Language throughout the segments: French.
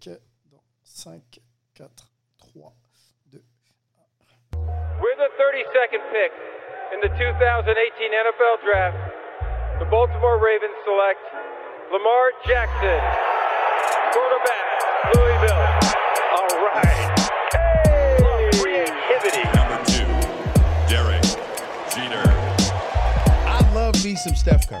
générique dans 5, 4, 3, 2, 1. With the 32nd pick in the 2018 NFL Draft, the Baltimore Ravens select Lamar Jackson, quarterback, Louisville. All right. Hey! Creativity. Number two, Derek Jeter. I love me some Steph Curry.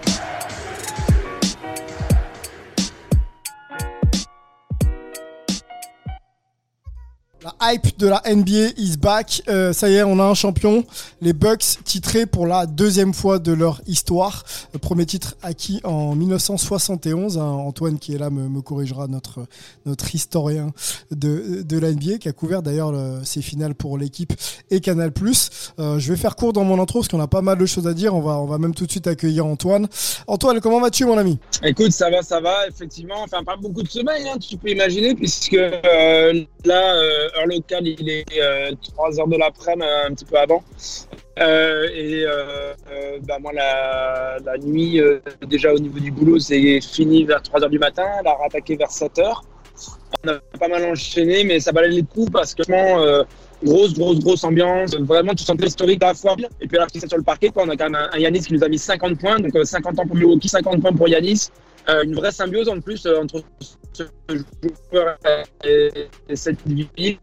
La hype de la NBA is back. Euh, ça y est, on a un champion. Les Bucks titrés pour la deuxième fois de leur histoire. Premier titre acquis en 1971. Hein, Antoine qui est là me, corrigera, notre notre historien de, de la NBA qui a couvert d'ailleurs ces finales pour l'équipe et Canal+. Euh, je vais faire court dans mon intro parce qu'on a pas mal de choses à dire. On va on va même tout de suite accueillir Antoine. Antoine, comment vas-tu mon ami? Écoute, ça va, ça va. Effectivement, enfin pas beaucoup de semaines, hein, tu peux imaginer, puisque euh, là. Euh, heure locale, il est euh, 3 heures de l'après-midi, un petit peu avant. Euh, et euh, bah, moi, la, nuit, déjà au niveau du boulot, c'est fini vers 3 heures du matin. Elle a rattaqué vers 7 heures. On a pas mal enchaîné, mais ça valait le coup parce que grosse, grosse, grosse ambiance. Vraiment, tu sentais l'historique à la fois. Et puis, là, sur le parquet, quoi, on a quand même un, un, Yanis qui nous a mis 50 points. Donc, 50 ans pour Milwaukee, 50 points pour Yanis. Euh, une vraie symbiose en plus euh, entre ce joueur et, et, cette ville.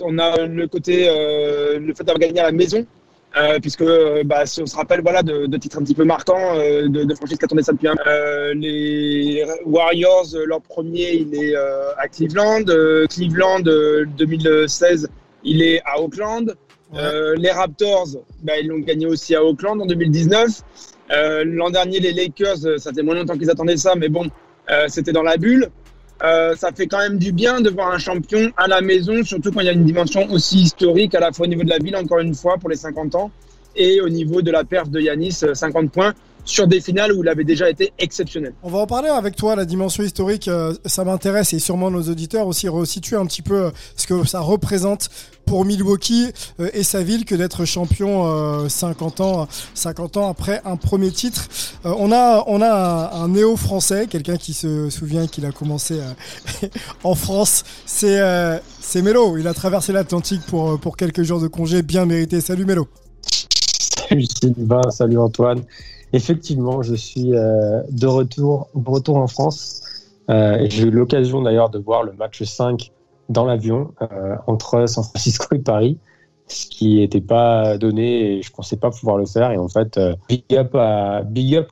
On a le côté, euh, le fait d'avoir gagné à la maison, euh, puisque bah, si on se rappelle voilà, de, de titres un petit peu marquants de, de franchise qui ça depuis un Les Warriors, leur premier, il est à Cleveland. Cleveland, 2016, il est à Auckland. Ouais. les Raptors, bah, ils l'ont gagné aussi à Auckland en 2019. Euh, L'an dernier, les Lakers, ça fait moins longtemps qu'ils attendaient ça, mais bon, euh, c'était dans la bulle. Euh, ça fait quand même du bien de voir un champion à la maison, surtout quand il y a une dimension aussi historique, à la fois au niveau de la ville, encore une fois, pour les 50 ans, et au niveau de la perf de Yanis, 50 points sur des finales où il avait déjà été exceptionnel. On va en parler avec toi, la dimension historique, euh, ça m'intéresse et sûrement nos auditeurs aussi resituer un petit peu euh, ce que ça représente pour Milwaukee euh, et sa ville que d'être champion 50 ans 50 ans après un premier titre. on a on a un, un néo français, quelqu'un qui se souvient qu'il a commencé en France, c'est c'est Mélo, il a traversé l'Atlantique pour pour quelques jours de congé bien mérité. Salut Mélo. Salut Sylvain, salut Antoine. Effectivement, je suis euh, de retour, retour en France. Euh, J'ai eu l'occasion d'ailleurs de voir le match 5 dans l'avion euh, entre San Francisco et Paris, ce qui n'était pas donné et je pensais pas pouvoir le faire. Et en fait, big, up à,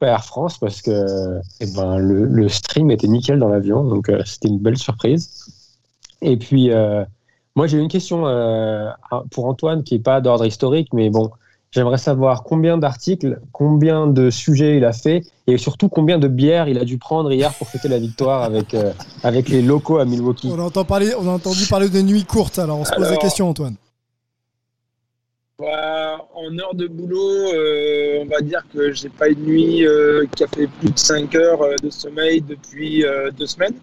Air France parce que eh ben, le, le stream était nickel dans l'avion, donc c'était une belle surprise. Et puis, moi j'ai une question pour Antoine qui n'est pas d'ordre historique, mais bon, J'aimerais savoir combien d'articles, combien de sujets il a fait et surtout combien de bières il a dû prendre hier pour fêter la victoire avec, euh, avec les locaux à Milwaukee. On a, entendu parler, on a entendu parler de nuits courtes, alors on se pose Alors, la question, Antoine. Bah, en heure de boulot, euh, on va dire que j'ai pas une nuit euh, qui a fait plus de 5 heures euh, de sommeil depuis euh, deux semaines.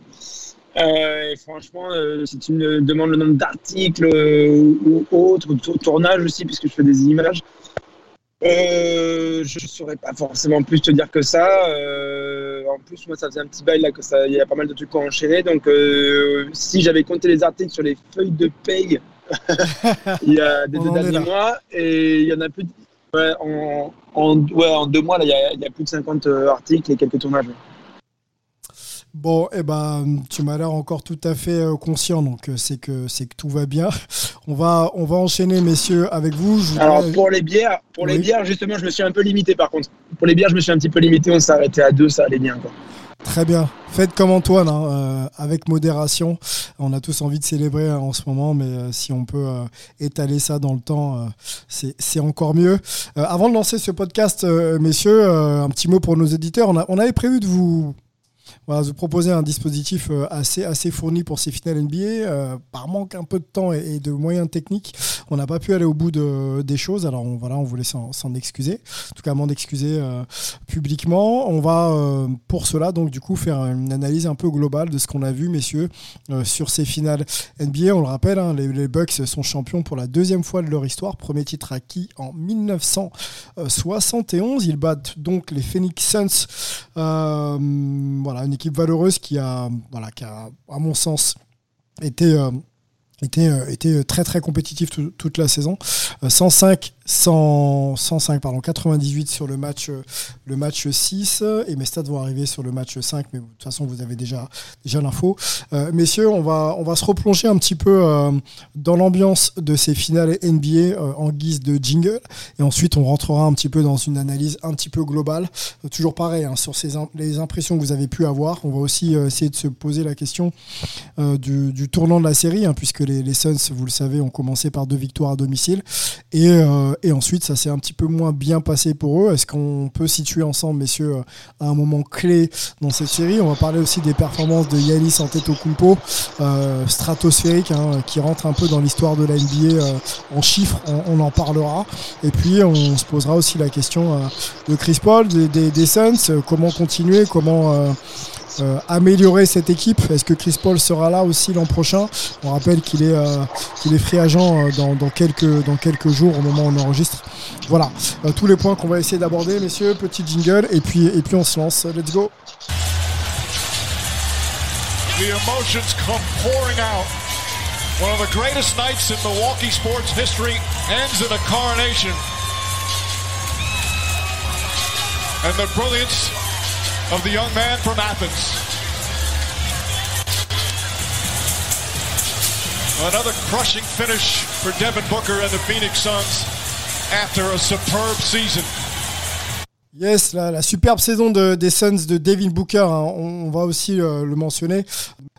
Euh, et franchement, si tu me demandes le nombre d'articles ou autres, ou de tournage aussi, puisque je fais des images, euh, je ne saurais pas forcément plus te dire que ça. Euh, en plus, moi, ça faisait un petit bail là que ça, il y a pas mal de trucs à enchaîner. Donc, euh, si j'avais compté les articles sur les feuilles de paye, il y a des deux derniers mois et il y en a plus. De, ouais, en, en, ouais, en deux mois, là, il y a, il y a plus de 50 articles et quelques tournages. Bon, eh ben, tu m'as l'air encore tout à fait euh, conscient, donc euh, c'est que c'est que tout va bien. On va on va enchaîner, messieurs, avec vous. Je Alors pour les bières, pour oui. les bières, justement, je me suis un peu limité. Par contre, pour les bières, je me suis un petit peu limité. On s'est arrêté à deux, ça allait bien, quoi. Très bien. Faites comme Antoine, hein, euh, avec modération. On a tous envie de célébrer hein, en ce moment, mais euh, si on peut euh, étaler ça dans le temps, c'est encore mieux. avant de lancer ce podcast, messieurs, un petit mot pour nos éditeurs. On, a, on avait prévu de vous va vous proposer un dispositif assez, assez fourni pour ces finales NBA. par manque un peu de temps et, de moyens techniques, on n'a pas pu aller au bout de, des choses. Alors on, voilà, on voulait s'en excuser, en tout cas m'en excuser publiquement. On va pour cela donc du coup faire une analyse un peu globale de ce qu'on a vu, messieurs, sur ces finales NBA. On le rappelle, hein, les, Bucks sont champions pour la deuxième fois de leur histoire. Premier titre acquis en 1971. Ils battent donc les Phoenix Suns. Euh, voilà, une équipe valeureuse qui a, voilà, qui a à mon sens, été, euh, été, euh, très très compétitif toute la saison. 105 100, 105, pardon, 98 sur le match, le match 6 et mes stats vont arriver sur le match 5, mais de toute façon vous avez déjà, déjà l'info. Euh, messieurs, on va, on va se replonger un petit peu euh, dans l'ambiance de ces finales NBA euh, en guise de jingle et ensuite on rentrera un petit peu dans une analyse un petit peu globale. toujours pareil, hein, sur ces, les impressions que vous avez pu avoir. On va aussi essayer de se poser la question du, du, tournant de la série, hein, puisque les, les Suns, vous le savez, ont commencé par deux victoires à domicile et et ensuite, ça s'est un petit peu moins bien passé pour eux. Est-ce qu'on peut situer ensemble, messieurs, à un moment clé dans cette série? On va parler aussi des performances de Yanis Antetokounmpo, euh, stratosphérique, hein, qui rentre un peu dans l'histoire de la NBA euh, en chiffres. On, en parlera. Et puis, on se posera aussi la question euh, de Chris Paul, des, des, Suns. comment continuer Comment euh, améliorer cette équipe Est-ce que Chris Paul sera là aussi l'an prochain? On rappelle qu'il est, euh, free agent euh, dans, quelques, dans quelques jours au moment où on enregistre. Voilà, tous les points qu'on va essayer d'aborder, messieurs. Petit jingle et puis, et puis on se lance. Let's go. The emotions come pouring out. One of the greatest nights in Milwaukee sports history ends in a coronation. And the brilliance of the young man from Athens. Another crushing finish for Devin Booker and the Phoenix Suns after a superb season. Yes, la, la superbe saison de, des Suns de Devin Booker, hein, on, on, va aussi euh, le mentionner.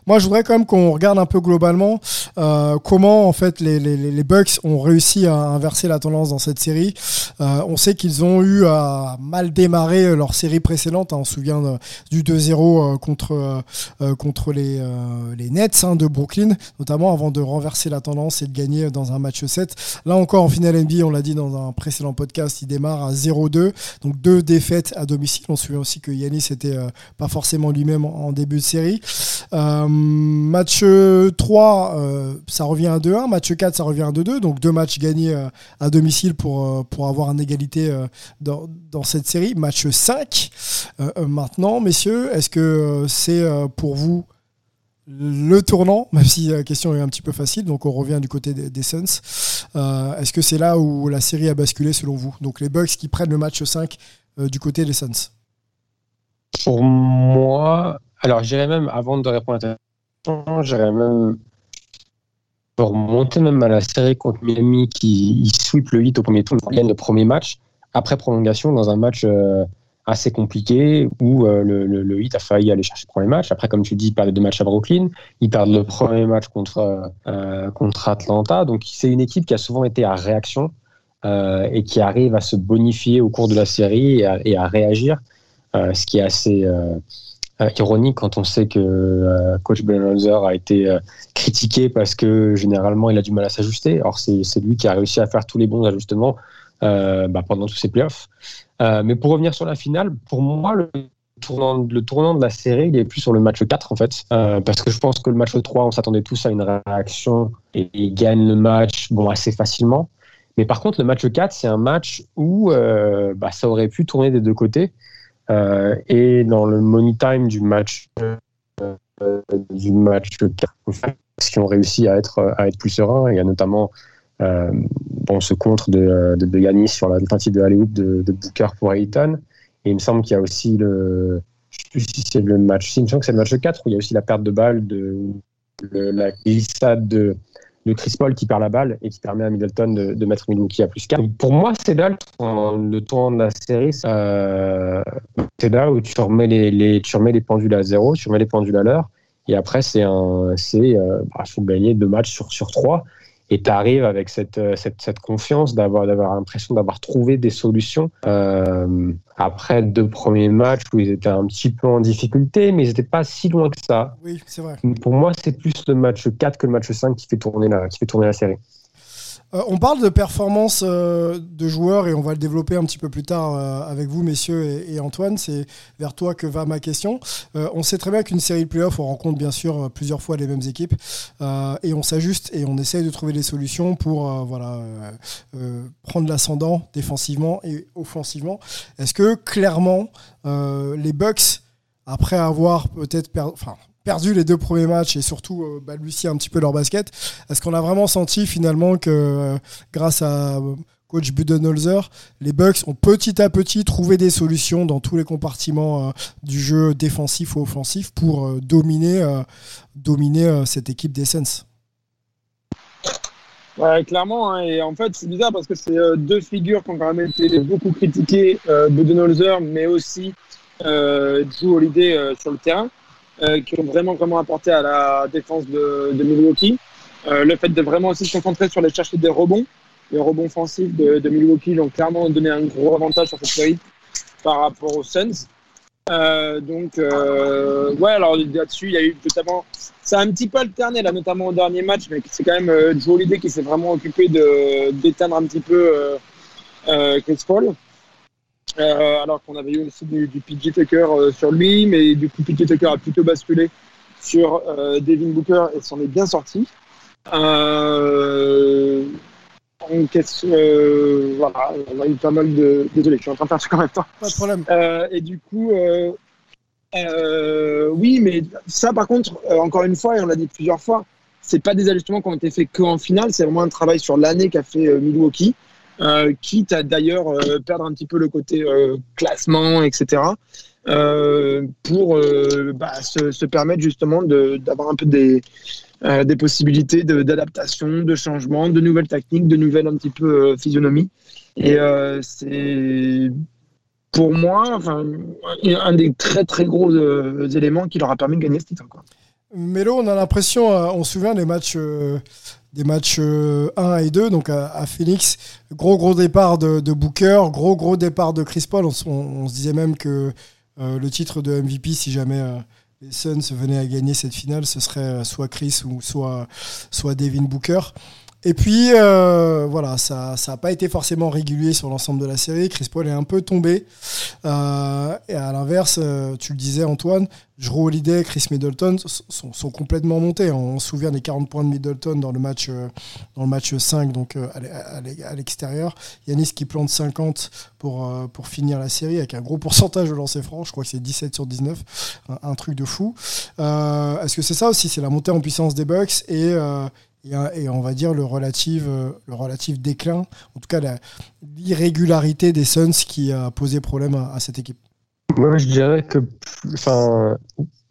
Moi, je voudrais quand même qu'on regarde un peu globalement euh, comment en fait les, Bucks ont réussi à inverser la tendance dans cette série. Euh, on sait qu'ils ont eu à mal démarrer leur série précédente. Hein, on se souvient de, du 2-0 euh, contre euh, contre les, euh, les Nets hein, de Brooklyn, notamment avant de renverser la tendance et de gagner dans un match 7. Là encore en finale NBA, on l'a dit dans un précédent podcast, il démarre à 0-2, donc deux défaites à domicile. On se souvient aussi que Yanis était pas forcément lui-même en, début de série. Euh, match 3, euh, ça revient à 2-1. Match 4, ça revient à 2-2. Donc deux matchs gagnés euh, à domicile pour, pour avoir une égalité dans, dans, cette série. Match 5. maintenant, messieurs, est-ce que c'est pour vous le tournant, même si la question est un petit peu facile, donc on revient du côté des, Suns. Est-ce que c'est là où la série a basculé selon vous? Donc les Bucks qui prennent le match 5 du côté des Suns Pour moi, alors j'irais même, avant de répondre à J'irais même pour monter même à la série contre Miami qui sweep le 8 au premier tour, gagne le premier match après prolongation dans un match euh, assez compliqué où euh, le, le, 8 a failli aller chercher le premier match. Après, comme tu dis, ils perdent deux matchs à Brooklyn, ils perdent le premier match contre, euh, contre Atlanta. Donc c'est une équipe qui a souvent été à réaction et qui arrive à se bonifier au cours de la série et à, réagir, ce qui est assez ironique quand on sait que euh, coach Budenholzer a été euh, critiqué parce que généralement il a du mal à s'ajuster. Or c'est lui qui a réussi à faire tous les bons ajustements bah, pendant tous ces playoffs. mais pour revenir sur la finale, pour moi le tournant, le tournant de la série, il est plus sur le match 4 en fait. parce que je pense que le match 3, on s'attendait tous à une réaction et il gagne le match bon, assez facilement. Mais par contre, le match 4, c'est un match où bah, ça aurait pu tourner des deux côtés. Euh, et dans le money time du match euh, du match qui ont réussi à être à être plus serein. Il y a notamment euh, ce contre de, de, de sur la tentative de Hollywood de, de Booker pour Ayton. Et il me semble qu'il y a aussi le. Je sais plus si c'est le match. Si, il me que c'est le match 4 où il y a aussi la perte de balle, de, la glissade de, de Chris Paul qui perd la balle et qui permet à Middleton de, de mettre Milwaukee à plus 4. Pour moi, c'est là le tournant de la série. Euh, c'est là où tu remets les, les, tu remets les pendules à zéro, tu remets les pendules à l'heure. Et après, c'est un, c'est, euh, bah, faut gagner deux matchs sur, sur trois. Et tu arrives avec cette, cette, cette confiance d'avoir d'avoir l'impression d'avoir trouvé des solutions euh, après deux premiers matchs où ils étaient un petit peu en difficulté, mais ils n'étaient pas si loin que ça. Oui, c'est vrai. Pour moi, c'est plus le match 4 que le match 5 qui fait tourner la, qui fait tourner la série. Euh, on parle de performance euh, de joueurs et on va le développer un petit peu plus tard euh, avec vous, messieurs et, Antoine. C'est vers toi que va ma question. On sait très bien qu'une série de playoffs, on rencontre bien sûr plusieurs fois les mêmes équipes et on s'ajuste et on essaye de trouver des solutions pour voilà, prendre l'ascendant défensivement et offensivement. Est-ce que clairement les Bucks, après avoir peut-être perdu, perdu les deux premiers matchs et surtout euh, balbutié un petit peu leur basket. Est-ce qu'on a vraiment senti finalement que euh, grâce à euh, coach Budenholzer, les Bucks ont petit à petit trouvé des solutions dans tous les compartiments euh, du jeu défensif ou offensif pour dominer, dominer cette équipe des Suns Ouais, clairement. hein, et en fait, c'est bizarre parce que c'est deux figures qui ont quand même été beaucoup critiquées, Budenholzer, mais aussi Drew Holiday sur le terrain, euh, qui ont vraiment, vraiment apporté à la défense de, de Milwaukee. Euh, le fait de vraiment aussi se concentrer sur les chercher des rebonds, les rebonds offensifs de, de Milwaukee, ils ont clairement donné un gros avantage sur cette série par rapport aux Suns. Euh, donc, euh, ouais, alors là-dessus, il y a eu notamment. Ça a un petit peu alterné, là, notamment au dernier match, mais c'est quand même euh, Joe Holiday qui s'est vraiment occupé d'éteindre un petit peu euh, euh, Chris Paul. Euh, alors qu'on avait eu aussi du, du PJ Tucker euh, sur lui, mais du coup, PJ Tucker a plutôt basculé sur euh, Devin Booker et s'en est bien sorti. Euh, question, euh, voilà, on a eu pas mal de. Désolé, je suis en train de faire un truc en même temps. Pas de problème. Euh, et du coup, euh, euh, oui, mais ça, par contre, encore une fois, et on l'a dit plusieurs fois, c'est pas des ajustements qui ont été faits qu'en finale, c'est vraiment un travail sur l'année qu'a fait Milwaukee, quitte à d'ailleurs euh, perdre un petit peu le côté euh, classement, etc. euh, pour euh, bah, se, permettre justement d'avoir un peu des, euh, possibilités d'adaptation, de, changement, de nouvelles techniques, de nouvelles un petit peu euh, physionomies. Et euh, c'est pour moi un des très très gros euh, éléments qui leur a permis de gagner ce titre. Quoi. Mélo, on a l'impression, euh, on se souvient des matchs, euh, des matchs euh, 1 et 2, donc à, Phoenix, gros gros départ de, Booker, gros gros départ de Chris Paul. On, se disait même que euh, le titre de MVP, si jamais euh, les Suns venaient à gagner cette finale, ce serait euh, soit Chris ou soit, soit Devin Booker. Et puis, euh, voilà, ça n'a pas été forcément régulier sur l'ensemble de la série. Chris Paul est un peu tombé. Euh, et à l'inverse, euh, tu le disais, Antoine, Drew Holiday, Chris Middleton sont, complètement montés. On se souvient des 40 points de Middleton dans le match, dans le match 5, donc à l'e- à l'e- à l'extérieur. Yanis qui plante 50 pour, finir la série avec un gros pourcentage de lancers francs. Je crois que c'est 17 sur 19. Un, un truc de fou. Est-ce que c'est ça aussi? C'est la montée en puissance des Bucks et, on va dire le relatif, euh, le relatif déclin, en tout cas la- l'irrégularité des Suns qui a posé problème à, cette équipe. Moi, je dirais que, enfin,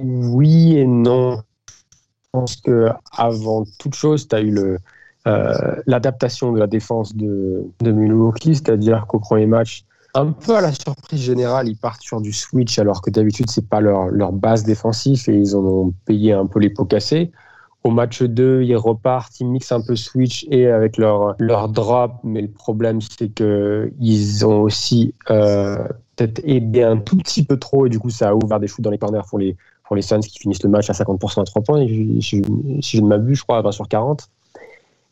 oui et non. Je pense que avant toute chose, tu as eu le, euh, l'adaptation de la défense de, de Milwaukee, c'est-à-dire qu'au premier match, un peu à la surprise générale, ils partent sur du switch, alors que d'habitude, c'est pas leur, leur base défensive et ils en ont payé un peu les pots cassés. Au match 2, ils repartent, ils mixent un peu switch et avec leur, leur drop, mais le problème, c'est que ils ont aussi euh, peut-être aidé un tout petit peu trop et du coup, ça a ouvert des shoots dans les corners pour les, pour les Suns qui finissent le match à 50% à 3 points, si, je ne m'abuse, je crois, à 20 sur 40.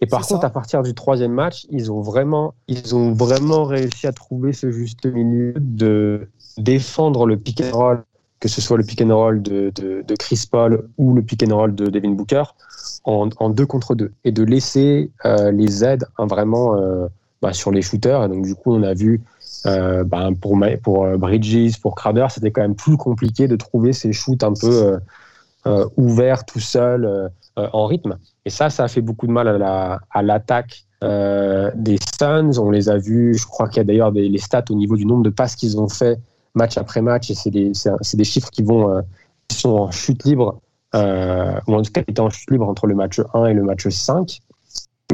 Et par contre, ça. à partir du troisième match, ils ont vraiment, ils ont vraiment réussi à trouver ce juste milieu de défendre le pick and roll, que ce soit le pick and roll de, de, Chris Paul ou le pick and roll de Devin Booker, en, deux contre deux, et de laisser euh, les aides hein, vraiment euh, bah, sur les shooters. Et donc du coup, on a vu euh, bah, pour, pour Bridges, pour Crowder, c'était quand même plus compliqué de trouver ces shoots un peu ouverts tout seul en rythme. Et ça, ça a fait beaucoup de mal à la- à l'attaque euh, des Suns. On les a vus, je crois qu'il y a d'ailleurs les stats au niveau du nombre de passes qu'ils ont fait match après match, et c'est des, chiffres qui vont euh, sont en chute libre, euh, ou en tout cas qui étaient en chute libre entre le match 1 et le match 5.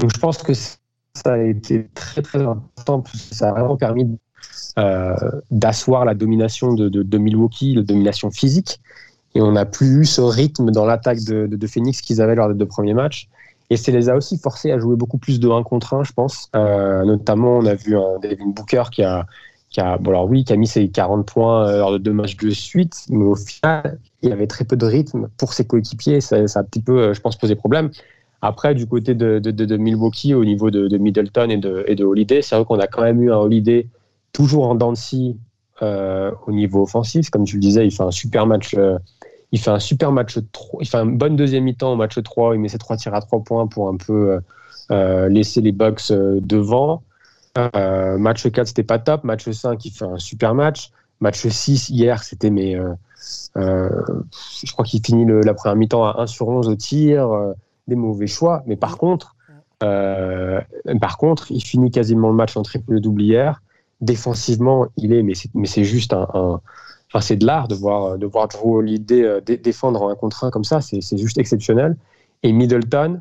Donc je pense que ça a été très très important, parce que ça a vraiment permis euh, d'asseoir la domination de, Milwaukee, la domination physique. Et on n'a plus eu ce rythme dans l'attaque de, Phoenix qu'ils avaient lors des deux premiers matchs. Et ça les a aussi forcés à jouer beaucoup plus de 1 contre 1, je pense. Notamment, on a vu un Devin Booker qui a, qui a, bon alors oui, qui a mis ses 40 points euh, lors de deux matchs de suite, mais au final, il avait très peu de rythme pour ses coéquipiers. Ça, ça, a un petit peu, euh, je pense, posé problème. Après, du côté de, de, de, de Milwaukee, au niveau de, Middleton et de, et de Holiday, c'est vrai qu'on a quand même eu un Holiday toujours en dents euh, au niveau offensif. Comme tu le disais, il fait un super match. Euh, il fait un super match 3, il fait un bon deuxième mi-temps au match 3, il met ses trois tirs à 3 points pour un peu laisser les Bucks devant. Match 4, c'était pas top. Match 5, il fait un super match. Match 6, hier, c'était mais je crois qu'il finit le, la première mi-temps à 1 sur 11 au tir, des mauvais choix. Mais par contre, par contre, il finit quasiment le match en triple-double hier défensivement, il est, mais c'est juste un, enfin c'est de l'art de voir de voir Drew Holiday euh, défendre en un contre un comme ça, c'est juste exceptionnel. Et Middleton,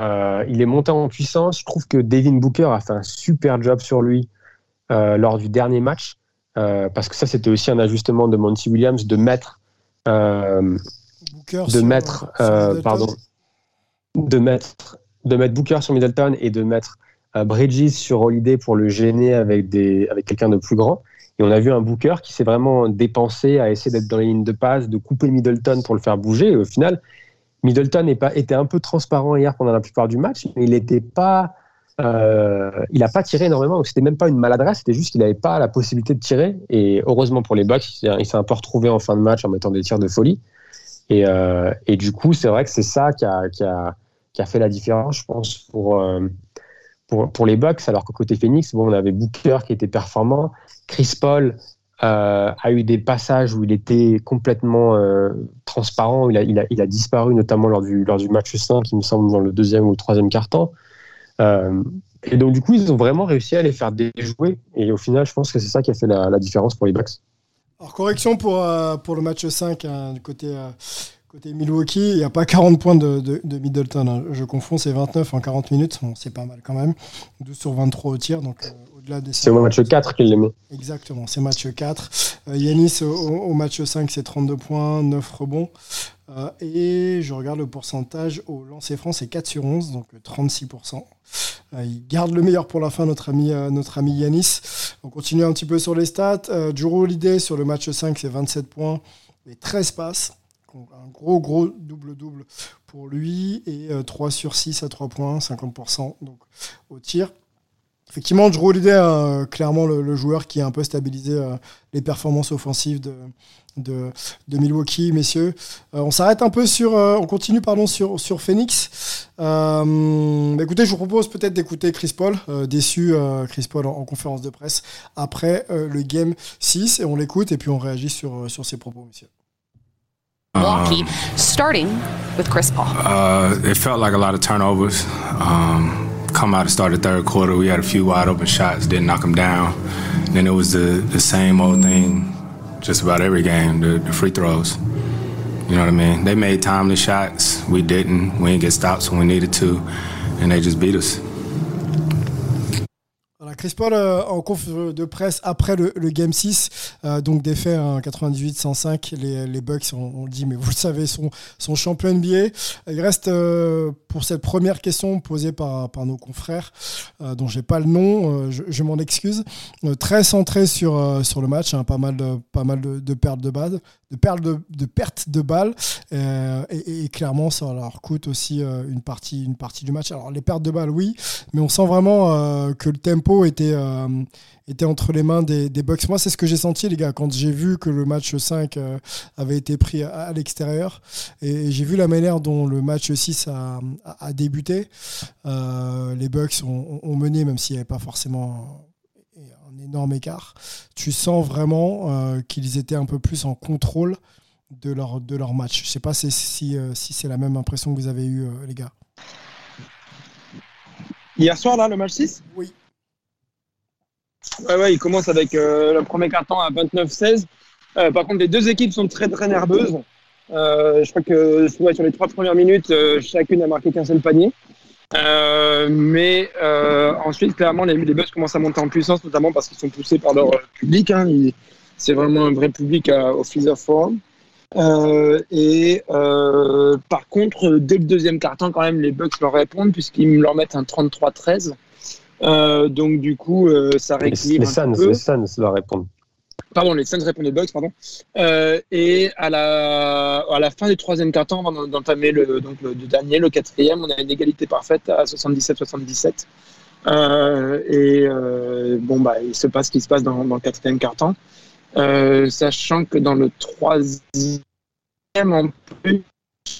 euh, il est monté en puissance. Je trouve que Devin Booker a fait un super job sur lui euh, lors du dernier match, parce que ça c'était aussi un ajustement de Monty Williams de mettre de mettre pardon de mettre de mettre Booker sur Middleton et de mettre Bridges sur Holiday pour le gêner avec, des, avec quelqu'un de plus grand. Et on a vu un Booker qui s'est vraiment dépensé à essayer d'être dans les lignes de passe, de couper Middleton pour le faire bouger. Et au final, Middleton est pas, était un peu transparent hier pendant la plupart du match, mais il n'était pas. Euh, il n'a pas tiré énormément, donc c'était même pas une maladresse, c'était juste qu'il n'avait pas la possibilité de tirer. Et heureusement pour les Bucks, il s'est un peu retrouvé en fin de match en mettant des tirs de folie. Et, euh, du coup, c'est vrai que c'est ça qui a, fait la différence, je pense, pour, euh, pour, les Bucks, alors qu'au côté Phoenix, bon, on avait Booker qui était performant, Chris Paul euh, a eu des passages où il était complètement euh, transparent, il a, il, a, il a, disparu notamment lors du, lors du match 5, il me semble, dans le deuxième ou le troisième quart-temps. Euh, et donc, du coup, ils ont vraiment réussi à les faire déjouer. Et au final, je pense que c'est ça qui a fait la, différence pour les Bucks. Alors, correction pour, pour le match 5, hein, du côté Côté Milwaukee, il n'y a pas 40 points de, de, Middleton. Hein. Je confonds, c'est 29 en 40 minutes. C'est pas mal quand même. 12 sur 23 au tir. Donc, au-delà des c'est au match 4 qu'il les met. Exactement, c'est match 4. Euh, Yanis au, match 5, c'est 32 points, 9 rebonds. Euh, et je regarde le pourcentage au lancer franc, c'est 4 sur 11, donc 36%. il garde le meilleur pour la fin, notre ami, notre ami Yanis. On continue un petit peu sur les stats. Juro Holiday sur le match 5, c'est 27 points et 13 passes un gros, gros double-double pour lui. Et 3 euh, sur 6 à 3 points, 50% donc, au tir. Effectivement, Drew Holiday, euh, clairement le, joueur qui a un peu stabilisé euh, les performances offensives de, de, Milwaukee, messieurs. on s'arrête un peu sur, on continue pardon sur sur Phoenix. écoutez, je vous propose peut-être d'écouter Chris Paul, déçu Chris Paul en, conférence de presse après le game 6 et on l'écoute et puis on réagit sur sur ses propos, messieurs. Milwaukee, starting with Chris Paul. Uh, it felt like a lot of turnovers. Um, come out and start the third quarter, we had a few wide open shots, didn't knock them down. then it was the, the same old thing just about every game, the, the free throws. You know what I mean? They made timely shots. We didn't. We didn't get stops when we needed to, and they just beat us. Chris Paul euh, en conf de presse après le, Game 6, euh, donc défait 98-105. Les, les Bucks, on, le dit, mais vous le savez, sont, sont champions NBA. Il reste euh, pour cette première question posée par, par nos confrères, dont j'ai pas le nom, je, m'en excuse, très centré sur, sur le match, hein, pas mal de, pas mal de, pertes de balles, de pertes de, de, perte de balles, et, et, clairement ça leur coûte aussi une, partie, une partie du match. Alors les pertes de balles, oui, mais on sent vraiment que le tempo était, euh, entre les mains des, Bucks. Moi, c'est ce que j'ai senti, les gars, quand j'ai vu que le match 5 euh, avait été pris à, l'extérieur. Et, j'ai vu la manière dont le match 6 a, débuté. Euh, les Bucks ont, mené, même s'il n'y avait pas forcément énorme écart. Tu sens vraiment qu'ils étaient un peu plus en contrôle de leur, de leur match. Je ne sais pas si, si, si c'est la même impression que vous avez eue, les gars. Hier soir, là, le match 6 Oui. Ouais, ouais, il commence avec euh, le premier carton à 29-16. Euh, par contre, les deux équipes sont très très nerveuses. Euh, je crois que sur les trois premières minutes, chacune a marqué qu'un seul panier. Mais ensuite, clairement, les, les Bucks commencent à monter en puissance, notamment parce qu'ils sont poussés par leur public. Hein. C'est vraiment un vrai public au Freezer Forum. Euh, et euh, par contre, dès le deuxième carton, quand même, les Bucks leur répondent puisqu'ils leur mettent un 33-13. Euh, donc du coup, euh, ça rééquilibre les, un Suns, peu. les Suns leur répondent. Pardon, les Suns répondent aux Bucks, pardon. Euh, et à la, à la fin du troisième carton, avant d'entamer le, donc le, le dernier, le quatrième, on a une égalité parfaite à 77-77. Euh, et euh, bon, bah, il se passe ce qui se passe dans, dans le quatrième carton. Euh, sachant que dans le troisième, en plus,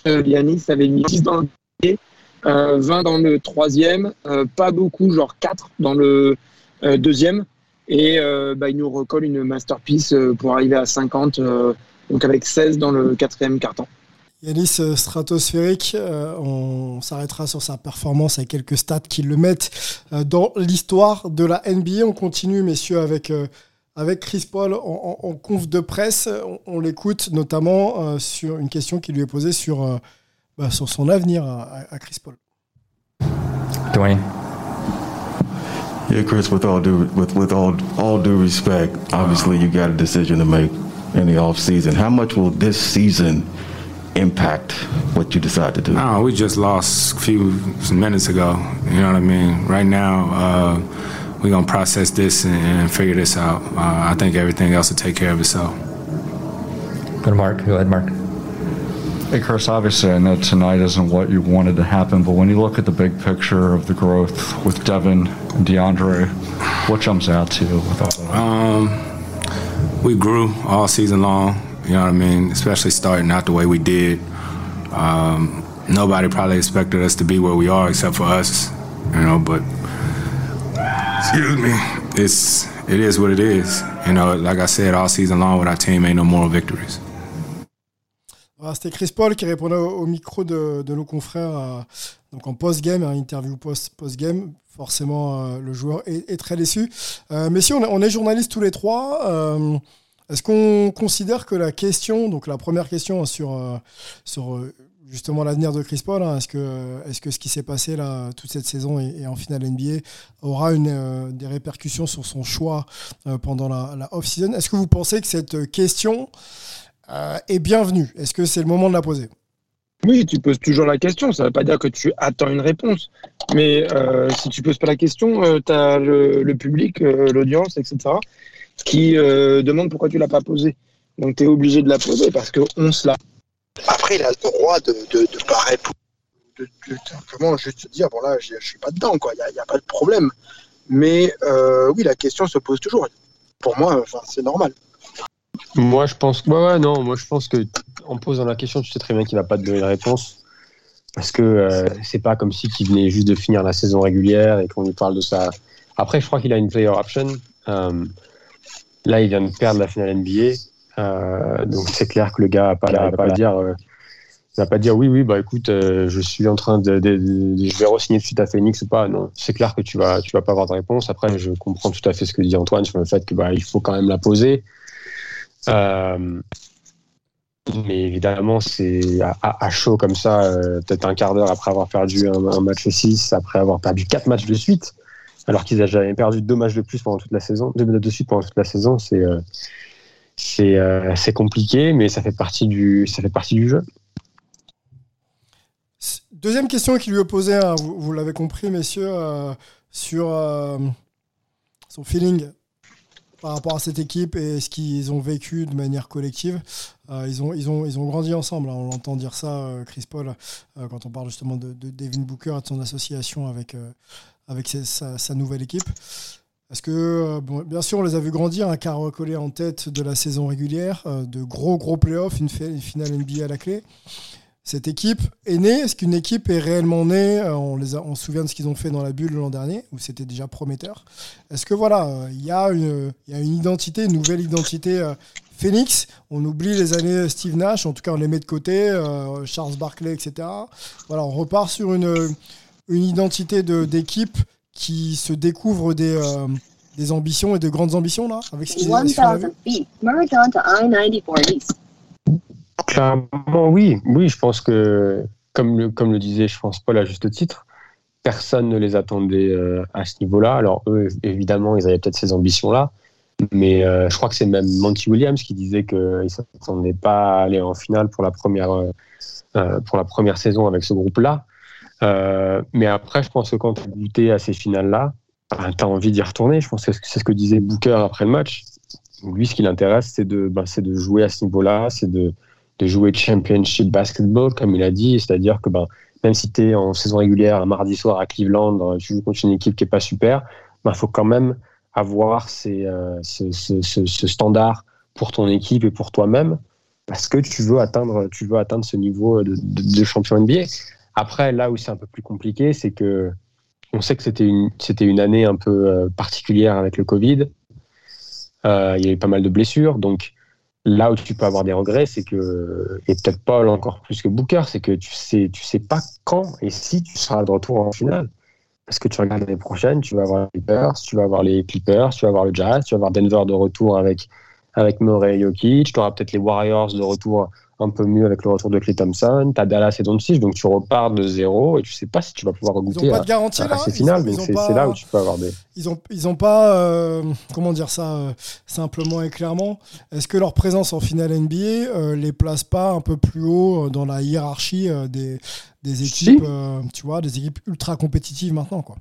euh, Yanis avait mis 10 dans le euh, 20 dans le troisième, euh, pas beaucoup, genre 4 dans le euh, deuxième. Et euh, bah, il nous recolle une masterpiece euh, pour arriver à 50, euh, donc avec 16 dans le quatrième carton. Yanis stratosphérique, euh, on s'arrêtera sur sa performance avec quelques stats qui le mettent euh, dans l'histoire de la NBA. On continue, messieurs, avec, euh, avec Chris Paul en, en- en conf de presse. On, on l'écoute notamment sur une question qui lui est posée sur, bah, sur son avenir à Chris Paul. Dwayne. Yeah, Chris. With all due with with all all due respect, obviously you got a decision to make in the off season. How much will this season impact what you decide to do? No, we just lost a few minutes ago. You know what I mean? Right now, uh, we're going to process this and, and figure this out. Uh, I think everything else will take care of itself. Go to Mark. Go ahead, Mark. Hey, Chris, obviously, I know tonight isn't what you wanted to happen, but when you look at the big picture of the growth with Devin and DeAndre, what jumps out to you with all that? Um, we grew all season long. You know what I mean? Especially starting out the way we did. Um, nobody probably expected us to be where we are except for us. You know, but excuse me, it's it is what it is. You know, like I said, all season long with our team, ain't no moral victories. Voilà, C'était Chris Paul qui répondait au, au micro de, de nos confrères euh, donc en post-game, un interview post- post-game. Forcément, euh, le joueur est, très déçu. Euh, mais si on est, journalistes tous les trois, euh, est-ce qu'on considère que la question, donc la première question hein, sur, justement l'avenir de Chris Paul, hein, est-ce que, ce qui s'est passé toute cette saison et, en finale NBA aura des répercussions sur son choix pendant la, off-season? Est-ce que vous pensez que cette question est bienvenue? Est-ce que c'est le moment de la poser? Oui, tu poses toujours la question. Ça ne veut pas dire que tu attends une réponse. Mais euh, si tu poses pas la question, tu as le, le public, euh, l'audience, etc., qui euh, demande pourquoi tu l'as pas posée. Donc tu es obligé de la poser parce qu'on se l'a. Après, il a le droit de ne de, de pas répondre. De, de, simplement juste se dire, bon là, je ne suis pas dedans, quoi. Il n'y a, a, pas de problème. Mais euh, oui, la question se pose toujours. Pour moi, c'est normal. Moi, je pense que, ouais, ouais, non, moi, je pense que en posant la question, tu sais très bien qu'il va pas te donner la réponse. Parce que euh, c'est pas comme si qu'il venait juste de finir la saison régulière et qu'on lui parle de ça. Après, je crois qu'il a une player option. Euh, là, il vient de perdre la finale NBA. Euh, donc, c'est clair que le gars va pas, va pas dire. Il va pas dire oui, oui, bah écoute, je suis en train de, de, de, de je vais re-signer tout de suite à Phoenix ou pas. Non, c'est clair que tu vas, tu vas pas avoir de réponse. Après, je comprends tout à fait ce que dit Antoine sur le fait que bah il faut quand même la poser. Euh, mais évidemment, c'est à, chaud comme ça, euh, peut-être un quart d'heure après avoir perdu un, match 6, après avoir perdu quatre matchs de suite, alors qu'ils n'avaient jamais perdu deux matchs de plus pendant toute la saison, deux matchs de suite pendant toute la saison, c'est euh, euh, compliqué, mais ça fait partie du ça fait partie du jeu. Deuxième question qui lui posée, hein, vous, vous l'avez compris, messieurs, sur son feeling par rapport à cette équipe et ce qu'ils ont vécu de manière collective. Euh, ils, ont, ils, ont, ils ont grandi ensemble, hein, on l'entend dire ça, euh, Chris Paul, euh, quand on parle justement de, de, Devin Booker et de son association avec, avec sa, nouvelle équipe. Parce que, bien sûr, on les a vus grandir, un quart recollé en tête de la saison régulière, de gros, gros playoffs, une, finale NBA à la clé cette équipe est née Est-ce qu'une équipe est réellement née on, les a, on se souvient de ce qu'ils ont fait dans la bulle l'an dernier, où c'était déjà prometteur. Est-ce que voilà, il y, y a une identité, une nouvelle identité Phoenix On oublie les années Steve Nash, en tout cas on les met de côté, euh, Charles Barkley, etc. Voilà, on repart sur une, une identité d'équipe qui se découvre des, euh, des ambitions et de grandes ambitions là, avec ce qu'ils ont feet. Merge onto I-94 East. Clairement, oui. Oui, je pense que, comme le, comme le disait, je pense Paul à juste titre, personne ne les attendait euh, à ce niveau-là. Alors, eux, évidemment, ils avaient peut-être ces ambitions-là, Mais euh, je crois que c'est même Monty Williams qui disait qu'il ne s'attendait pas à aller en finale pour la première, euh, pour la première saison avec ce groupe-là. Euh, mais après, je pense que quand tu as goûté à ces finales-là, ben, tu as envie d'y retourner. Je pense que c'est ce que disait Booker après le match. Lui, ce qui l'intéresse, c'est de, ben, de jouer à ce niveau-là, c'est de, de jouer championship basketball, comme il a dit. C'est-à-dire que ben, même si tu es en saison régulière un mardi soir à Cleveland, tu joues contre une équipe qui n'est pas super, il faut quand même avoir euh, ce, standard pour ton équipe et pour toi-même parce que tu veux atteindre, tu veux atteindre ce niveau de, de, champion NBA. Après, là où c'est un peu plus compliqué, c'est que on sait que c'était une, une année un peu euh, particulière avec le Covid. Euh, il y a eu pas mal de blessures, donc là où tu peux avoir des regrets, c'est que et peut-être Paul encore plus que Booker, c'est que tu sais, tu sais pas quand et si tu seras de retour en finale. Parce que tu regardes l'année prochaine, tu vas avoir les Clippers, tu vas avoir les Clippers, tu vas avoir le Jazz, tu vas avoir Denver de retour avec, avec Murray et Jokic, tu auras peut-être les Warriors de retour un peu mieux avec le retour de Clay Thompson, tu as Dallas et Doncic, donc tu repars de zéro et tu sais pas si tu vas pouvoir goûter pas de garantie, à, là. ces finales, donc c'est là où tu peux avoir des... Ils ont, ils ont pas, euh, comment dire ça, euh, simplement et clairement, est-ce que leur présence en finale NBA euh, les place pas un peu plus haut dans la hiérarchie des, des équipes, tu vois, des équipes ultra compétitives maintenant, quoi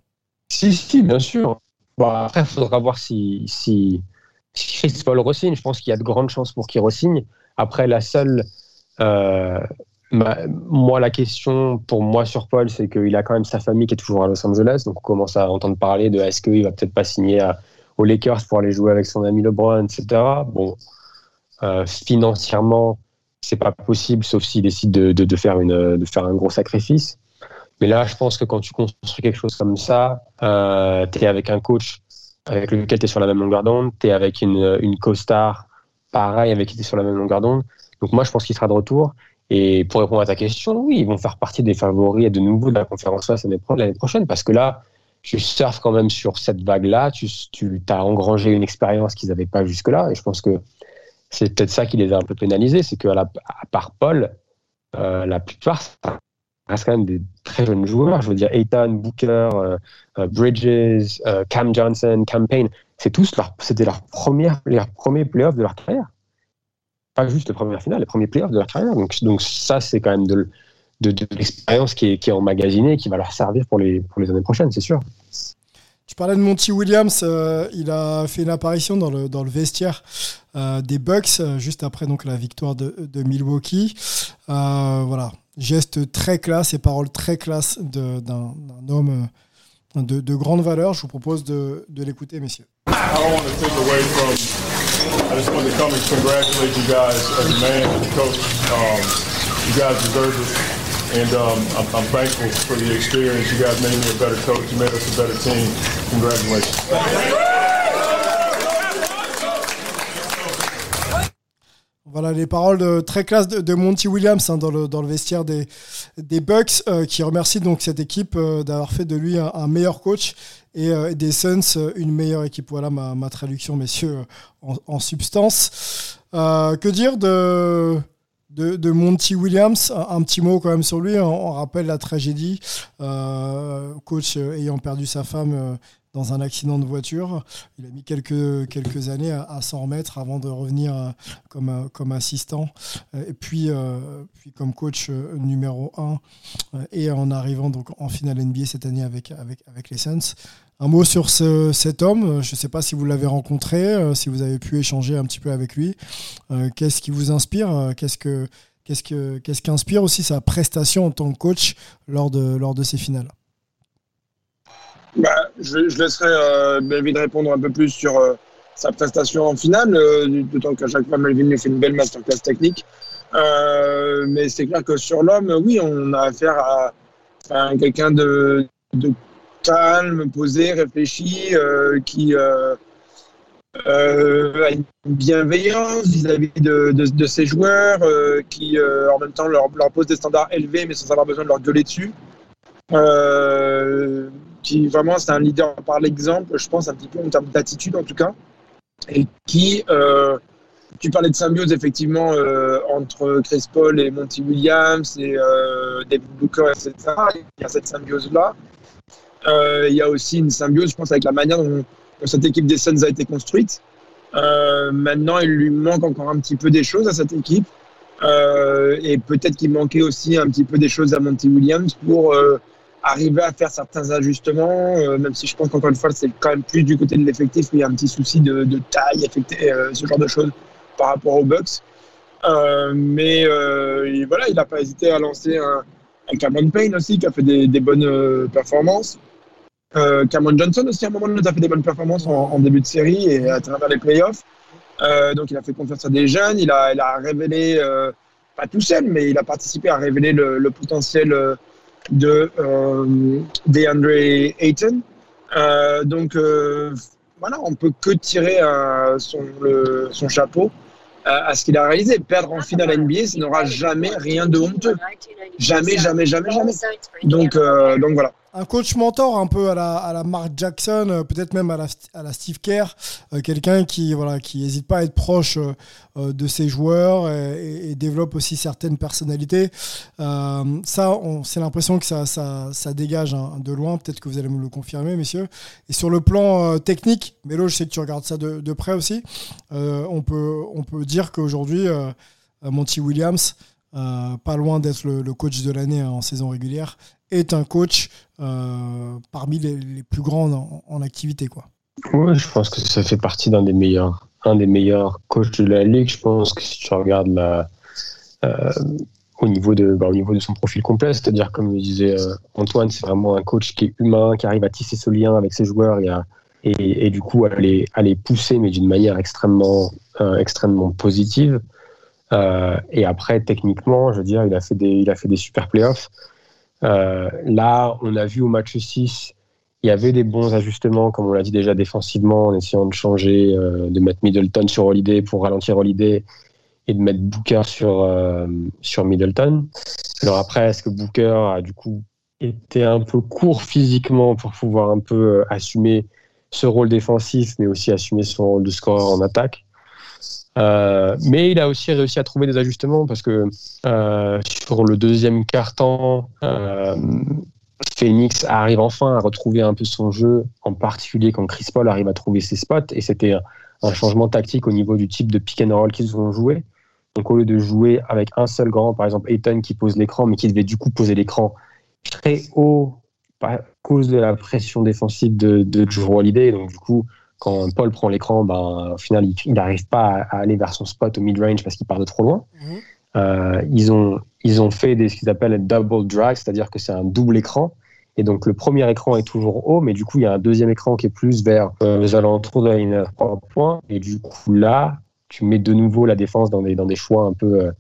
Si, si, bien sûr. Bon, après, il faudra voir si, si, si Chris Paul re-signe. Je pense qu'il y a de grandes chances pour qu'il re-signe. Après, la seule euh, moi, la question pour moi sur Paul, c'est qu'il a quand même sa famille qui est toujours à Los Angeles, donc on commence à entendre parler de est-ce qu'il va peut-être pas signer aux Lakers pour aller jouer avec son ami LeBron, etc. Bon, euh, financièrement, c'est pas possible, sauf s'il décide de, de, faire une, de faire un gros sacrifice. Mais là, je pense que quand tu construis quelque chose comme ça, euh, tu es avec un coach avec lequel tu es sur la même longueur d'onde, tu es avec une, une co-star pareil avec qui tu es sur la même longueur d'onde. Donc moi, je pense qu'il sera de retour. Et pour répondre à ta question, oui, ils vont faire partie des favoris de nouveau de la conférence l'année prochaine, parce que là, tu surfes quand même sur cette vague-là, tu, tu as engrangé une expérience qu'ils n'avaient pas jusque-là, et je pense que c'est peut-être ça qui les a un peu pénalisés, c'est qu'à à part Paul, euh, la plupart, ça reste quand même des très jeunes joueurs. Je veux dire, Ethan, Booker, euh, euh, Bridges, Cam Johnson, Campaign, c'est tous leur, c'était leur première, leur premier playoff de leur carrière pas juste les premières finales, les premiers playoffs de leur carrière. Donc, donc ça, c'est quand même de, l'expérience qui est, qui est emmagasinée et qui va leur servir pour les, pour les années prochaines, c'est sûr. Tu parlais de Monty Williams, euh, il a fait une apparition dans le, dans le vestiaire euh, des Bucks euh, juste après donc la victoire de, Milwaukee. voilà, geste très classe et paroles très classe d'un homme de, de, grande valeur. Je vous propose de, de l'écouter, messieurs. And um, I'm, I'm, thankful for the experience. You guys made me a better coach. You made us a better team. Congratulations. Voilà les paroles de, très classe de, de Monty Williams hein, dans, le, dans le vestiaire des, des Bucks, euh, qui remercie donc cette équipe euh, d'avoir fait de lui un, un meilleur coach et euh, des Suns une meilleure équipe. Voilà ma, ma traduction, messieurs, en, en substance. Euh, que dire de, de, Monty Williams un, petit mot quand même sur lui. On, rappelle la tragédie, euh, coach ayant perdu sa femme dans un accident de voiture. Il a mis quelques, années à, s'en remettre avant de revenir euh, comme, euh, assistant euh, et puis, comme coach numéro 1 et en arrivant en finale NBA cette année avec, avec, avec les Suns. Un mot sur ce, cet homme, je ne sais pas si vous l'avez rencontré, si vous avez pu échanger un petit peu avec lui. Qu'est-ce qui vous inspire Qu'est-ce que qu'est-ce que qu'est-ce qu'inspire aussi sa prestation en tant que coach lors de ces finales? Bah, je, laisserai euh, Melvin répondre un peu plus sur euh, sa prestation en finale, euh, d'autant qu'à chaque fois Melvin lui fait une belle masterclass technique. Euh, mais c'est clair que sur l'homme, oui, on a affaire à, quelqu'un de, calme, posé, réfléchi, euh, qui euh, a une bienveillance vis-à-vis de, ses joueurs, qui en même temps leur, pose des standards élevés mais sans avoir besoin de leur gueuler dessus. Euh, qui vraiment c'est un leader par l'exemple, je pense un petit peu en termes d'attitude en tout cas, et qui, euh, tu parlais de symbiose effectivement euh, entre Chris Paul et Monty Williams et euh, David Booker, etc. Il y a cette symbiose là. Euh, il y a aussi une symbiose, je pense, avec la manière dont, cette équipe des Suns a été construite. Euh, maintenant, il lui manque encore un petit peu des choses à cette équipe. Euh, et peut-être qu'il manquait aussi un petit peu des choses à Monty Williams pour arriver à faire certains ajustements, même si je pense qu'encore une fois, c'est quand même plus du côté de l'effectif, mais il y a un petit souci de, taille, affecté, ce genre de choses par rapport aux Bucks. Mais voilà, il n'a pas hésité à lancer un, un Cameron Payne aussi, qui a fait des, bonnes performances. Euh, Cameron Johnson aussi, à un moment donné, a fait des bonnes performances en, début de série et à travers les playoffs. Euh, donc, il a fait confiance à des jeunes. Il a, révélé, euh, pas tout seul, mais il a participé à révéler le, potentiel euh, de DeAndre Ayton. Donc, voilà, on peut que tirer son, chapeau à ce qu'il a réalisé. Perdre en finale NBA, ça n'aura jamais rien de honteux. Jamais, jamais, jamais, jamais. Donc, donc voilà. Un coach mentor un peu à la, à la Mark Jackson, euh, peut-être même à la, à la Steve Kerr, euh, quelqu'un qui voilà qui n'hésite pas à être proche euh, de ses joueurs et, développe aussi certaines personnalités. Ça, c'est l'impression que ça, ça, ça dégage hein, de loin. Peut-être que vous allez me le confirmer, messieurs. Et sur le plan technique, Mélo, je sais que tu regardes ça de, de près aussi. on peut on peut dire qu'aujourd'hui, Monty Williams, pas loin d'être le, coach de l'année hein, en saison régulière, est un coach parmi les, plus grands en, activité. Quoi. Ouais, je pense que ça fait partie d'un des meilleurs, un des meilleurs coachs de la ligue. Je pense que si tu regardes la, euh, au niveau de, bah, au niveau de son profil complet, c'est-à-dire comme le disait euh, Antoine, c'est vraiment un coach qui est humain, qui arrive à tisser ce lien avec ses joueurs et, à- et, du coup à les, pousser, mais d'une manière extrêmement, euh, extrêmement positive. Euh, et après, techniquement, je veux dire, il a fait des, il a fait des super playoffs. Euh, là, on a vu au match 6 il y avait des bons ajustements, comme on l'a dit déjà défensivement, en essayant de changer, euh, de mettre Middleton sur Holiday pour ralentir Holiday et de mettre Booker sur, euh, sur Middleton. Alors après, est-ce que Booker a du coup été un peu court physiquement pour pouvoir un peu assumer ce rôle défensif, mais aussi assumer son rôle de scoreur en attaque? Euh, mais il a aussi réussi à trouver des ajustements parce que euh, sur le deuxième quart-temps, euh, Phoenix arrive enfin à retrouver un peu son jeu, en particulier quand Chris Paul arrive à trouver ses spots. Et c'était un, changement tactique au niveau du type de pick and roll qu'ils ont joué. Donc au lieu de jouer avec un seul grand, par exemple Ayton qui pose l'écran, mais qui devait du coup poser l'écran très haut à cause de la pression défensive de, de Drew. Donc du coup, quand Paul prend l'écran, ben, au final, il n'arrive pas à, aller vers son spot au mid-range parce qu'il part de trop loin. Euh, ils, ont, ils ont fait des, ce qu'ils appellent double drag, c'est-à-dire que c'est un double écran. Et donc le premier écran est toujours haut, mais du coup il y a un deuxième écran qui est plus vers euh, les alentours de la ligne à trois points. Et du coup là, tu mets de nouveau la défense dans des, dans des choix un peu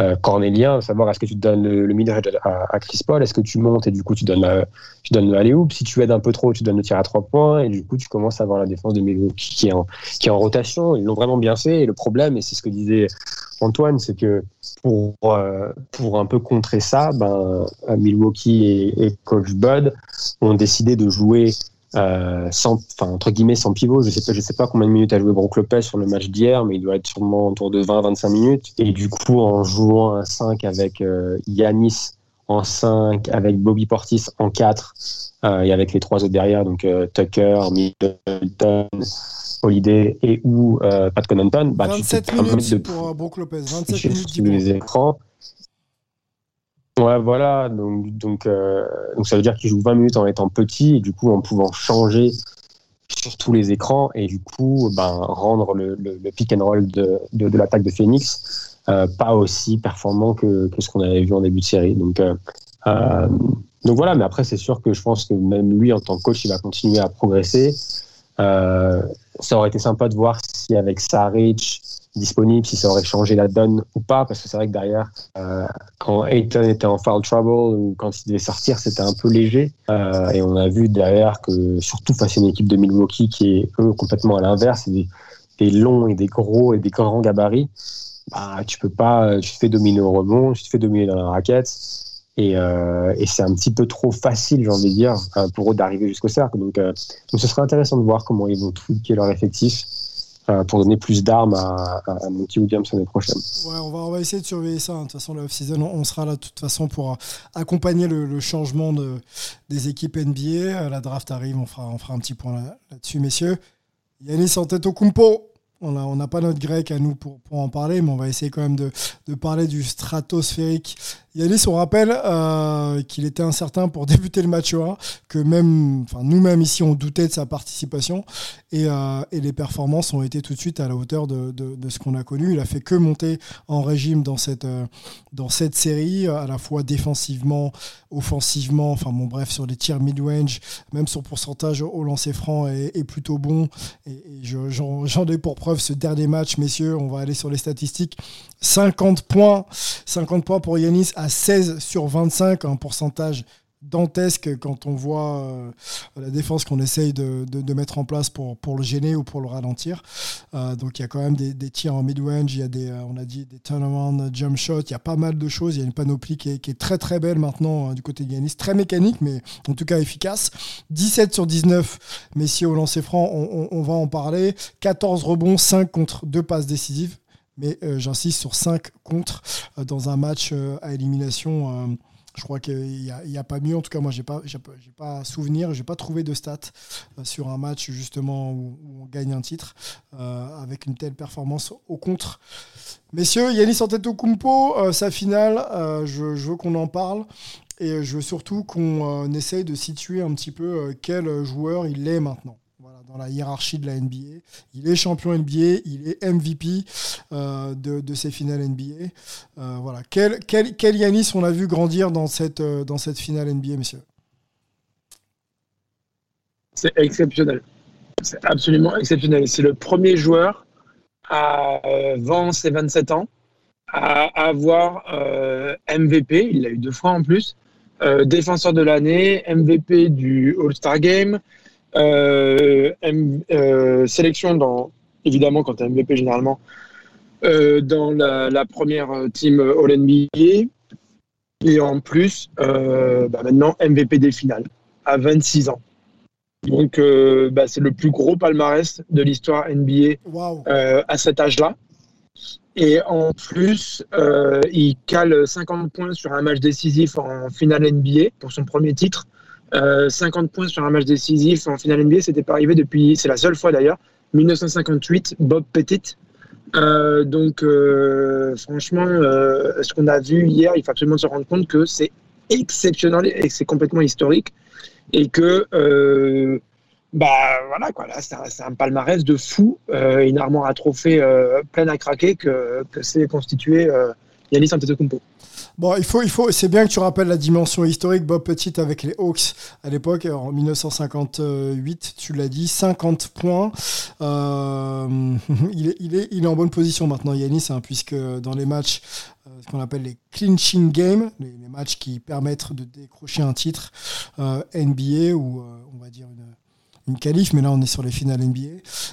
euh, cornéliens, à savoir est-ce que tu donnes le, le mid-range à, Chris Paul, est-ce que tu montes et du coup tu donnes, la, tu donnes le alley-oop, si tu aides un peu trop, tu donnes le tir à trois points, et du coup tu commences à avoir la défense de Milwaukee qui est en, qui est en rotation. Ils l'ont vraiment bien fait, et le problème, et c'est ce que disait Antoine, c'est que pour, euh, pour un peu contrer ça, ben, Milwaukee et, et Coach Bud ont décidé de jouer euh, sans, enfin, entre guillemets sans pivot. Je sais pas, je sais pas combien de minutes a joué Brook Lopez sur le match d'hier, mais il doit être sûrement autour de 20-25 minutes. Et du coup, en jouant un 5 avec euh, Yanis en 5, avec Bobby Portis en 4, euh, et avec les trois autres derrière, donc euh, Tucker, Middleton, Holiday et ou euh, Pat Connaughton, bah, tu te 27 permets minutes de pour euh, Brook Lopez. 27 sur minutes, 10 tous les écrans. Voilà. Euh, donc ça veut dire qu'il joue 20 minutes en étant petit et du coup en pouvant changer sur tous les écrans et du coup ben, rendre le, pick and roll de, l'attaque de Phoenix euh, pas aussi performant que, ce qu'on avait vu en début de série. Donc, euh, donc voilà, mais après c'est sûr que je pense que même lui en tant que coach il va continuer à progresser. Ça aurait été sympa de voir si avec Saric disponible, si ça aurait changé la donne ou pas, parce que c'est vrai que derrière, euh, quand Ayton était en foul trouble ou quand il devait sortir, c'était un peu léger. Euh, et on a vu derrière que, surtout face à une équipe de Milwaukee qui est eux complètement à l'inverse, des, longs et des gros et des grands gabarits, bah, tu peux pas, tu te fais dominer au rebond, tu te fais dominer dans la raquette. Et, euh, et c'est un petit peu trop facile, j'ai envie de dire, euh, pour eux d'arriver jusqu'au cercle. Donc, euh, donc ce serait intéressant de voir comment ils vont tweaker leur effectif euh, pour donner plus d'armes à, à, à Monty Williams l'année prochaine. On va, essayer de surveiller ça. hein. De toute façon, la off-season, on, sera là de toute façon pour euh, accompagner le, changement de, des équipes NBA. Euh, La draft arrive, on fera, un petit point là- là-dessus, messieurs. Yanis Antetokounmpo, On n'a on a pas notre grec à nous pour, en parler, mais on va essayer quand même de parler du stratosphérique. Yanis, on rappelle euh, qu'il était incertain pour débuter le match 1, que même, enfin, nous-mêmes ici, on doutait de sa participation, et, euh, et, les performances ont été tout de suite à la hauteur de, de, ce qu'on a connu. Il a fait que monter en régime dans cette, euh, dans cette série, à la fois défensivement, offensivement, enfin bon bref, sur les tirs mid-range, même son pourcentage au lancer franc est, plutôt bon, et j'en ai pour preuve ce dernier match, messieurs, on va aller sur les statistiques. 50 points, 50 points pour Yanis à 16 sur 25, un pourcentage dantesque quand on voit euh, la défense qu'on essaye de, mettre en place pour, le gêner ou pour le ralentir. Euh, donc il y a quand même des, tirs en mid-range, il y a des, euh, on a dit des turnaround jump shots, il y a pas mal de choses, il y a une panoplie qui est, très très belle maintenant du côté de Yanis, très mécanique mais en tout cas efficace. 17 sur 19 messieurs au lancer franc, on, on, va en parler. 14 rebonds, 5 contre 2 passes décisives mais euh, j'insiste sur 5 contre euh, dans un match euh, à élimination. je crois qu'il n'y a, pas mieux. En tout cas, moi, je n'ai pas, pas souvenir, je n'ai pas trouvé de stats sur un match justement où, on gagne un titre avec une telle performance au contre. Messieurs, Yanis Antetokounmpo, euh, sa finale, je, veux qu'on en parle. Et je veux surtout qu'on essaye de situer un petit peu quel joueur il est maintenant dans la hiérarchie de la NBA. Il est champion NBA, il est MVP euh, de, de, ces finales NBA. Euh, voilà. Quel, quel, quel, Yanis on a vu grandir dans cette, euh, dans cette finale NBA, messieurs? C'est exceptionnel. C'est absolument exceptionnel. C'est le premier joueur à 20 et 27 ans à avoir MVP. Il l'a eu deux fois en plus. Défenseur de l'année, MVP du All-Star Game, sélection dans, évidemment, quand tu es MVP généralement, euh, dans la, la, première team All-NBA. Et en plus, bah maintenant, MVP des finales, à 26 ans. Donc, euh, bah, c'est le plus gros palmarès de l'histoire NBA wow. euh, à cet âge-là. Et en plus, euh, il cale 50 points sur un match décisif en finale NBA pour son premier titre. 50 points sur un match décisif en finale NBA, c'était pas arrivé depuis, c'est la seule fois d'ailleurs, 1958, Bob Pettit. Euh, donc, euh, franchement, euh, ce qu'on a vu hier, il faut absolument se rendre compte que c'est exceptionnel et que c'est complètement historique. Et que, bah voilà, quoi, là, c'est un, palmarès de fou, une armoire à trophées pleine à craquer que, que c'est constitué Yannis Antetokounmpo. Bon, il faut, il faut, c'est bien que tu rappelles la dimension historique. Bob Petit avec les Hawks à l'époque, en 1958, tu l'as dit, 50 points. Euh, il, est, il, est, il est en bonne position maintenant, Yanis, hein, puisque dans les matchs, euh, ce qu'on appelle les clinching games, les, matchs qui permettent de décrocher un titre euh, NBA ou on va dire une une qualif, mais là on est sur les finales NBA.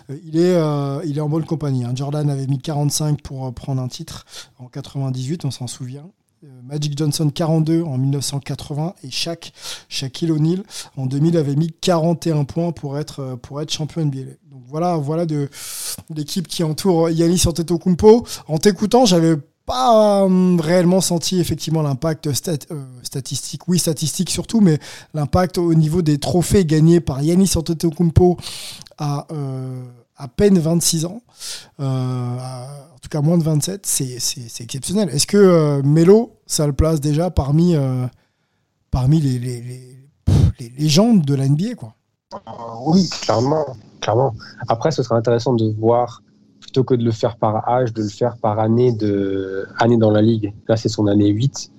Euh, il, est, euh, il est en bonne compagnie. Hein. Jordan avait mis 45 pour prendre un titre en 98, on s'en souvient. Euh, Magic Johnson 42 en 1980 et Shaq, Shaquille O'Neal en 2000 avait mis 41 points pour être, pour être champion NBA. Donc voilà, voilà de l'équipe qui entoure Yannis Antetokounmpo. En t'écoutant, j'avais pas euh, réellement senti effectivement l'impact euh, statistique, oui statistique surtout, mais l'impact au niveau des trophées gagnés par Yannis Antetokounmpo à euh, à peine 26 ans, en tout cas moins de 27, c'est exceptionnel. Est-ce que Melo, ça le place déjà parmi, parmi les, les, légendes de la NBA quoi? Oui, clairement, clairement. Après, ce serait intéressant de voir que de le faire par âge, de le faire par année, de, année dans la ligue. Là, c'est son année 8.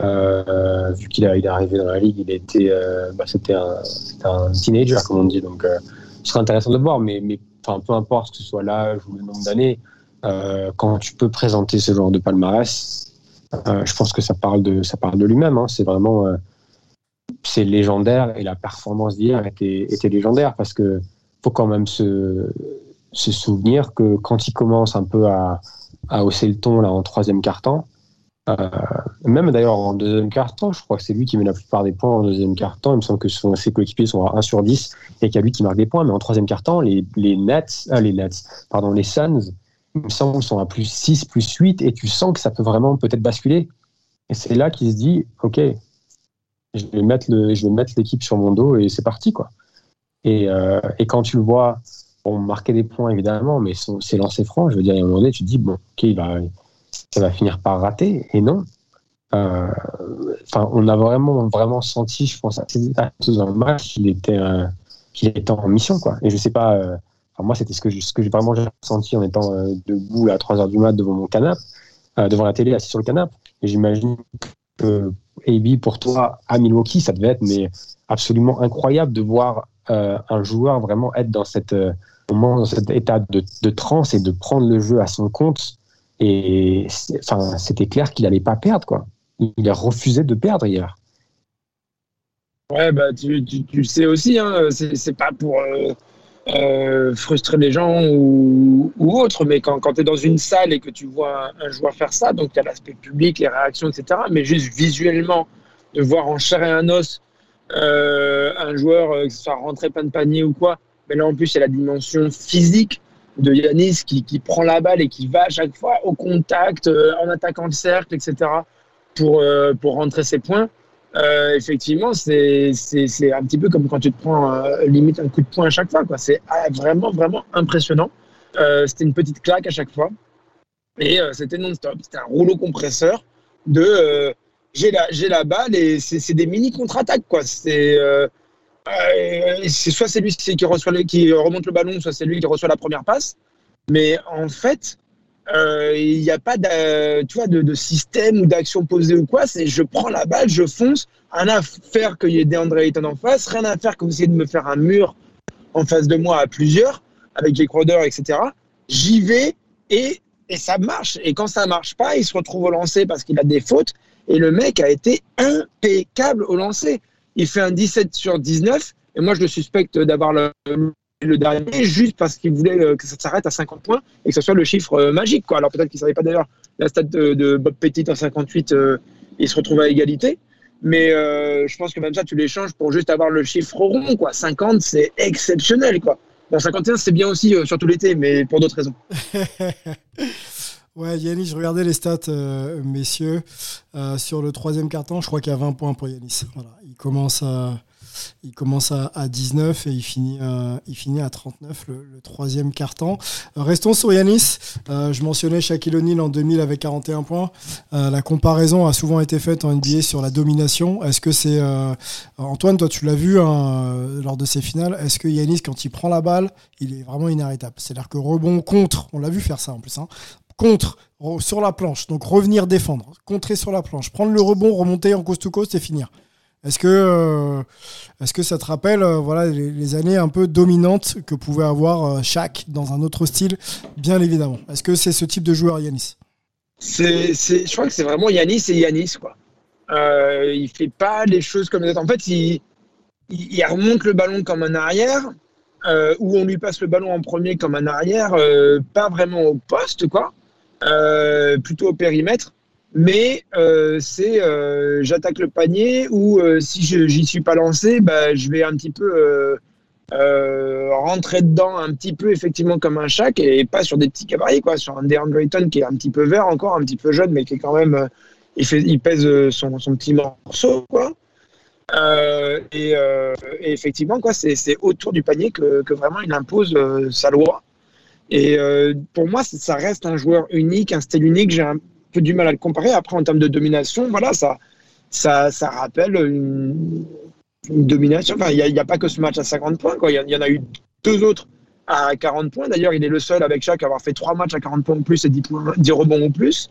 Euh, vu qu'il il est arrivé dans la ligue, il était, euh, bah, c'était un, un, teenager, comme on dit. Donc, euh, ce serait intéressant de le voir, mais, mais peu importe que ce soit l'âge ou le nombre d'années, quand tu peux présenter ce genre de palmarès, je pense que ça parle de, de lui-même. Hein. C'est vraiment, c'est légendaire et la performance d'hier était, était légendaire parce que faut quand même se se souvenir que quand il commence un peu à, à hausser le ton là en troisième quart-temps, euh, même d'ailleurs en deuxième quart-temps, je crois que c'est lui qui met la plupart des points en deuxième quart-temps. Il me semble que ses coéquipiers sont à 1 sur 10 et qu'il y a lui qui marque des points. Mais en troisième quart-temps, les, les Nets, euh, les Nets, pardon, les Suns, il me semble, sont à plus 6, plus 8 et tu sens que ça peut vraiment peut-être basculer. Et c'est là qu'il se dit, OK, je vais mettre je vais mettre l'équipe sur mon dos et c'est parti, quoi. Et, euh, et quand tu le vois pour marquer des points évidemment, mais son, ses lancers francs, je veux dire, à un moment donné, tu te dis, bon, ok, va, ça va finir par rater, et non. Euh, Enfin, on a vraiment, vraiment senti, je pense, assez dans le match qu'il était, euh, qu'il était en mission, quoi. Et je sais pas, euh, moi, c'était ce que, j'ai vraiment ressenti en étant euh, debout à 3 heures du mat devant mon canapé, devant la télé, assis sur le canapé. Et j'imagine que AB, pour toi, à Milwaukee, ça devait être mais absolument incroyable de voir un joueur vraiment être dans cette euh, dans cet état de, transe et de prendre le jeu à son compte. Et c'était clair qu'il allait pas perdre, quoi. Il, a refusé de perdre hier. Ouais, bah, tu, tu, sais aussi, hein, c'est pas pour euh, euh, frustrer les gens ou, autre, mais quand, quand tu es dans une salle et que tu vois un, joueur faire ça, donc tu as l'aspect public, les réactions, etc., mais juste visuellement, de voir en chair et un os euh, un joueur, euh, que ce soit rentré plein de panier ou quoi, mais là en plus, il y a la dimension physique de Yanis qui, qui prend la balle et qui va à chaque fois au contact, euh, en attaquant le cercle, etc., pour, pour rentrer ses points. Effectivement, c'est un petit peu comme quand tu te prends limite un coup de poing à chaque fois. C'est ah, vraiment, vraiment impressionnant. C'était une petite claque à chaque fois. Et c'était non-stop. C'était un rouleau compresseur de j'ai la, j'ai la balle et c'est des mini contre-attaques. quoi. C'est euh, euh, c'est soit c'est lui qui reçoit qui remonte le ballon, soit c'est lui qui reçoit la première passe. Mais en fait, euh, il n'y a pas tu vois, de, de système ou d'action posée ou quoi. C'est je prends la balle, je fonce. Rien à faire qu'il y ait DeAndre Ayton en face. Rien à faire que vous essayez de me faire un mur en face de moi à plusieurs, avec Jake Crowder, etc. J'y vais et, et ça marche. Et quand ça marche pas, il se retrouve au lancer parce qu'il a des fautes. Et le mec a été impeccable au lancer. Il fait un 17 sur 19. Et moi, je le suspecte d'avoir le, le dernier juste parce qu'il voulait euh, que ça s'arrête à 50 points et que ce soit le chiffre euh, magique. Quoi. Alors peut-être qu'il ne savait pas d'ailleurs la stat de, Bob Petit en 58, euh, il se retrouve à égalité. Mais je pense que même ça, tu l'échanges pour juste avoir le chiffre rond. Quoi. 50, c'est exceptionnel. Quoi. Bon, 51, c'est bien aussi, surtout l'été, mais pour d'autres raisons. Ouais, Yanis, je regardais les stats, euh, messieurs. Euh, sur le troisième carton, je crois qu'il y a 20 points pour Yanis. Voilà. Il commence à, il commence à, à 19 et il finit, à, il finit à 39 le, le troisième carton. Euh, restons sur Yanis. Euh, je mentionnais Shaquille O'Neal en 2000 avec 41 points. Euh, la comparaison a souvent été faite en NBA sur la domination. Est-ce que c'est euh, Antoine, toi tu l'as vu hein, euh, lors de ces finales. Est-ce que Yanis, quand il prend la balle, il est vraiment inarrêtable? C'est-à-dire que rebond contre, on l'a vu faire ça en plus. Hein, contre re- sur la planche, donc revenir défendre, contrer sur la planche, prendre le rebond, remonter en coast to coast et finir. Est-ce que, euh, est-ce que ça te rappelle euh, voilà, les, années un peu dominantes que pouvait avoir euh, Shaq dans un autre style Bien évidemment. Est-ce que c'est ce type de joueur, Yanis? C'est, c'est, je crois que c'est vraiment Yanis et Yanis. Quoi. Euh, il fait pas les choses comme les autres. En fait, il, il, il remonte le ballon comme un arrière, euh, ou on lui passe le ballon en premier comme un arrière, euh, pas vraiment au poste, quoi, euh, plutôt au périmètre. Mais euh, c'est euh, j'attaque le panier ou si j'y suis pas lancé, bah, je vais un petit peu rentrer dedans un petit peu effectivement comme un chac et pas sur des petits gabarits quoi, sur un DeAndre Ayton qui est un petit peu vert encore, un petit peu jeune mais qui est quand même il pèse son, petit morceau quoi. Et, effectivement quoi, c'est c'est autour du panier que, que vraiment il impose euh, sa loi. Et euh, pour moi, ça reste un joueur unique, un style unique. J'ai un peu du mal à le comparer. Après, en termes de domination, voilà, ça, ça, ça rappelle une, domination. Enfin, il n'y a, pas que ce match à 50 points. Il y, en a eu deux autres à 40 points. D'ailleurs, il est le seul avec chaque à avoir fait trois matchs à 40 points ou plus et 10, points, 10 rebonds ou plus.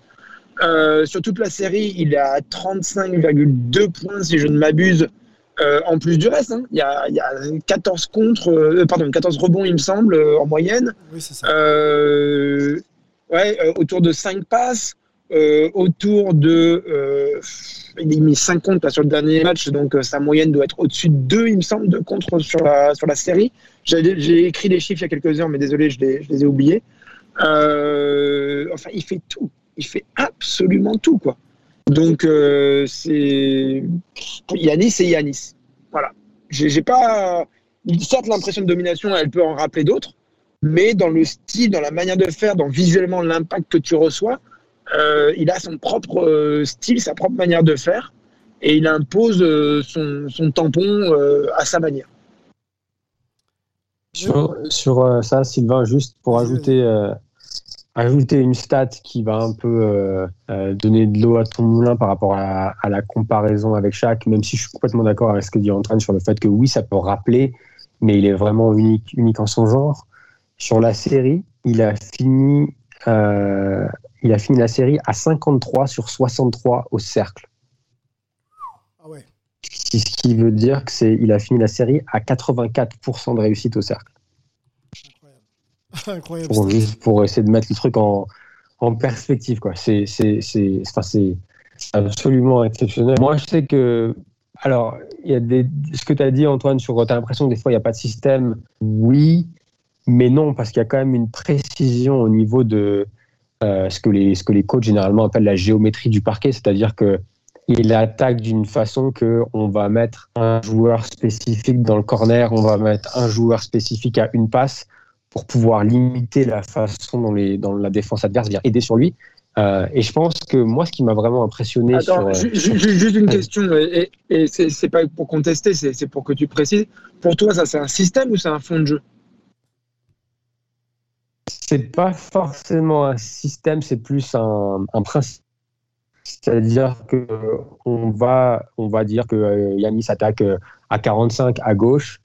Euh, sur toute la série, il est à 35,2 points, si je ne m'abuse, euh, en plus du reste. hein. Il, y a, il y a 14 contre, euh, pardon, 14 rebonds, il me semble, euh, en moyenne. Oui, c'est ça. Ouais, autour de 5 passes, autour de. il a mis 5 comptes là, sur le dernier match, donc sa moyenne doit être au-dessus de 2, il me semble, de contre sur la, sur la série. J'ai j'ai écrit les chiffres il y a quelques heures, mais désolé, je les, je les ai oubliés. Enfin, il fait tout. Il fait absolument tout, quoi. Donc, euh, c'est. Yanis, c'est Yanis. Voilà. J'ai pas. Certes, l'impression de domination, elle peut en rappeler d'autres, mais dans le style, dans la manière de faire, dans visuellement l'impact que tu reçois, euh, il a son propre euh, style, sa propre manière de faire, et il impose euh, son, son tampon euh, à sa manière. Sur, sur, euh, ça, Sylvain, juste pour ajouter, euh, ajouter une stat qui va un peu euh, euh, donner de l'eau à ton moulin par rapport à, à la comparaison avec Shaq, même si je suis complètement d'accord avec ce que dit Antoine sur le fait que oui, ça peut rappeler, mais il est vraiment unique, unique en son genre. Sur la série, il a fini, euh, il a fini la série à 53 sur 63 au cercle. Ah ouais. Ce qui veut dire que c'est, il a fini la série à 84% de réussite au cercle. Pour, juste pour essayer de mettre le truc en, en perspective, quoi. C'est, c'est, c'est, c'est absolument exceptionnel. Moi, je sais que, alors, y a des, ce que tu as dit, Antoine, sur, tu as l'impression que des fois, il n'y a pas de système. Oui, mais non, parce qu'il y a quand même une précision au niveau de euh, ce, que les, ce que les coachs généralement appellent la géométrie du parquet, c'est-à-dire que il attaque d'une façon que on va mettre un joueur spécifique dans le corner, on va mettre un joueur spécifique à une passe pour pouvoir limiter la façon dont, les, la défense adverse vient aider sur lui. Euh, et je pense que moi, ce qui m'a vraiment impressionné Attends, sur. ju- ju- ju- juste une question, et, et c'est pas pour contester, c'est pour que tu précises. Pour toi, ça c'est un système ou c'est un fond de jeu? C'est pas forcément un système, c'est plus un, un principe. C'est-à-dire que on va, on va dire que euh, Yanis attaque euh, à 45 à gauche,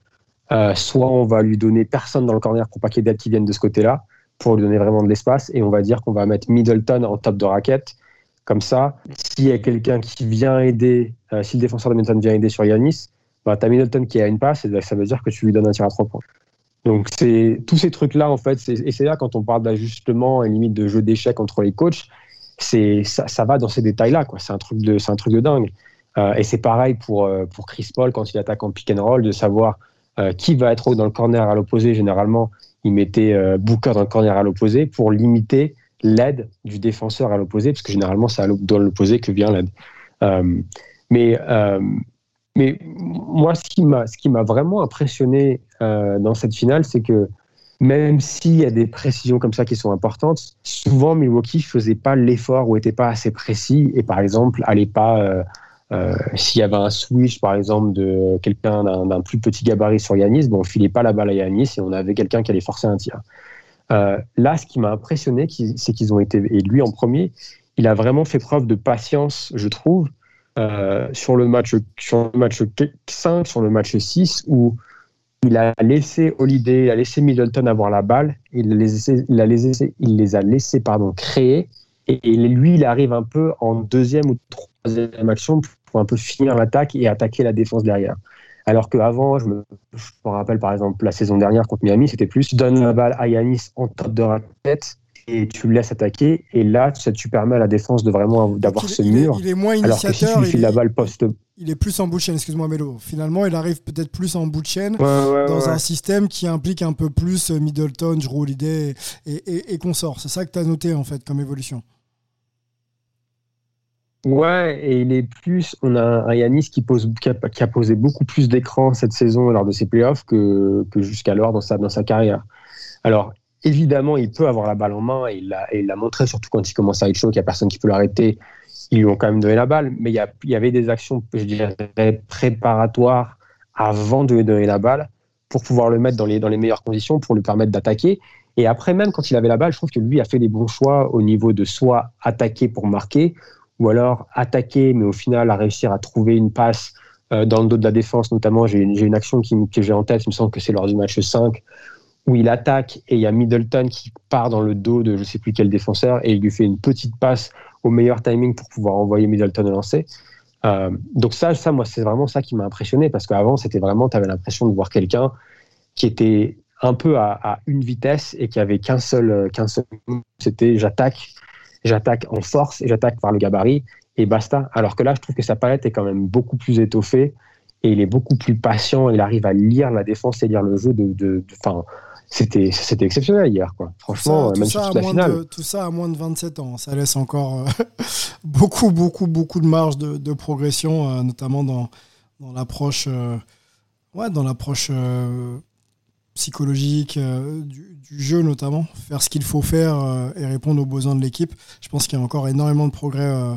euh, soit on va lui donner personne dans le corner pour pas qu'il y ait d'aide qui viennent de ce côté-là, pour lui donner vraiment de l'espace, et on va dire qu'on va mettre Middleton en top de raquette. Comme ça, s'il y a quelqu'un qui vient aider, euh, si le défenseur de Middleton vient aider sur Yanis, bah, tu Middleton qui a une passe, et ça veut dire que tu lui donnes un tir à trois points. Donc c'est tous ces trucs-là en fait, et c'est là quand on parle d'ajustement et limite de jeu d'échecs entre les coachs, ça, va dans ces détails-là. C'est un truc de un truc de dingue. Euh, et c'est pareil pour pour Chris Paul quand il attaque en pick and roll de savoir euh, qui va être dans le corner à l'opposé. Généralement, il mettait euh, Booker dans le corner à l'opposé pour limiter l'aide du défenseur à l'opposé, parce que généralement c'est dans l'opposé que vient l'aide. Euh, mais euh, mais moi, ce qui m'a, vraiment impressionné dans cette finale, c'est que même s'il y a des précisions comme ça qui sont importantes, souvent Milwaukee faisait pas l'effort ou était pas assez précis et par exemple allait pas euh, s'il y avait un switch par exemple de quelqu'un d'un, plus petit gabarit sur Yanis, bon, on filait pas la balle à Yanis et on avait quelqu'un qui allait forcer un tir. Euh, là, ce qui m'a impressionné, c'est qu'ils ont été et lui en premier, il a vraiment fait preuve de patience, je trouve, euh, sur le match sur le match 5, sur le match 6, où il a laissé Holiday, il a laissé Middleton avoir la balle, il les, a- il les a laissés pardon, créer, et, et lui, il arrive un peu en deuxième ou troisième action pour un peu finir l'attaque et attaquer la défense derrière. Alors qu'avant, je me, je me rappelle par exemple la saison dernière contre Miami, c'était plus tu donnes la balle à Yanis en top de raquette et tu le laisses attaquer. Et là, ça, tu permets à la défense de vraiment d'avoir ce il est- mur. il est moins alors que si tu initiateur, lui il files est- la balle poste. Il est plus en bout de chaîne, excuse-moi Mélo. Finalement, il arrive peut-être plus en bout de chaîne Ouais, ouais, dans ouais. un système qui implique un peu plus euh, Middleton, Drew Holiday et, et, et consorts. C'est ça que tu as noté en fait comme évolution. Ouais, et il est plus. On a un Yanis qui, pose, qui, a, posé beaucoup plus d'écran cette saison lors de ses playoffs que, que jusqu'alors dans sa, dans sa carrière. Alors, évidemment, il peut avoir la balle en main et il l'a et il l'a montré, surtout quand il commence à être chaud, qu'il n'y a personne qui peut l'arrêter. Ils lui ont quand même donné la balle, mais il y, a- il y avait des actions, je dirais, préparatoires avant de lui donner la balle pour pouvoir le mettre dans les, dans les meilleures conditions, pour lui permettre d'attaquer. Et après, même quand il avait la balle, je trouve que lui a fait les bons choix au niveau de soit attaquer pour marquer, ou alors attaquer, mais au final à réussir à trouver une passe euh, dans le dos de la défense. Notamment, j'ai une action qui, que j'ai en tête, il me semble que c'est lors du match 5, où il attaque et il y a Middleton qui part dans le dos de je sais plus quel défenseur et il lui fait une petite passe au meilleur timing pour pouvoir envoyer Middleton au lancer. Euh, donc ça, ça moi, c'est vraiment ça qui m'a impressionné parce qu'avant, c'était vraiment, tu avais l'impression de voir quelqu'un qui était un peu à, à une vitesse et qui avait qu'un seul, euh, qu'un seul, c'était j'attaque, j'attaque en force et j'attaque par le gabarit et basta. Alors que là, je trouve que sa palette est quand même beaucoup plus étoffée et il est beaucoup plus patient. Il arrive à lire la défense et lire le jeu de, de, c'était, c'était exceptionnel hier, quoi. Franchement, Ça, même tout, ça à la moins finale. de, tout ça à moins de 27 ans. Ça laisse encore euh, beaucoup, beaucoup, beaucoup de marge de, de progression, euh, notamment dans, dans l'approche euh, ouais, dans l'approche euh, psychologique euh, du, jeu, notamment. Faire ce qu'il faut faire euh, et répondre aux besoins de l'équipe. Je pense qu'il y a encore énormément de progrès euh,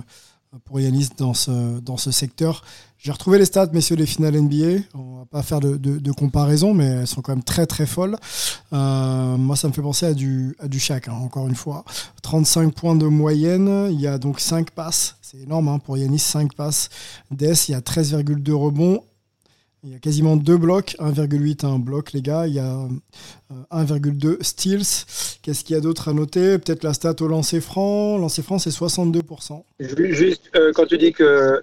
pour Yanis dans ce, secteur. J'ai retrouvé les stats, messieurs, des finales NBA. On va pas faire de, comparaison, mais elles sont quand même très très folles. Moi, ça me fait penser à du, à hein, encore une fois. 35 points de moyenne. Il y a donc 5 passes. C'est énorme hein, pour Yanis, 5 passes. Des, il y a 13,2 rebonds. Il y a quasiment 2 blocs, 1,8 un bloc, les gars. Il y a euh, 1,2 steals. Qu'est-ce qu'il y a d'autre à noter? Peut-être la stat au lancer franc. Lancer franc, c'est 62%. Juste, euh, quand tu dis que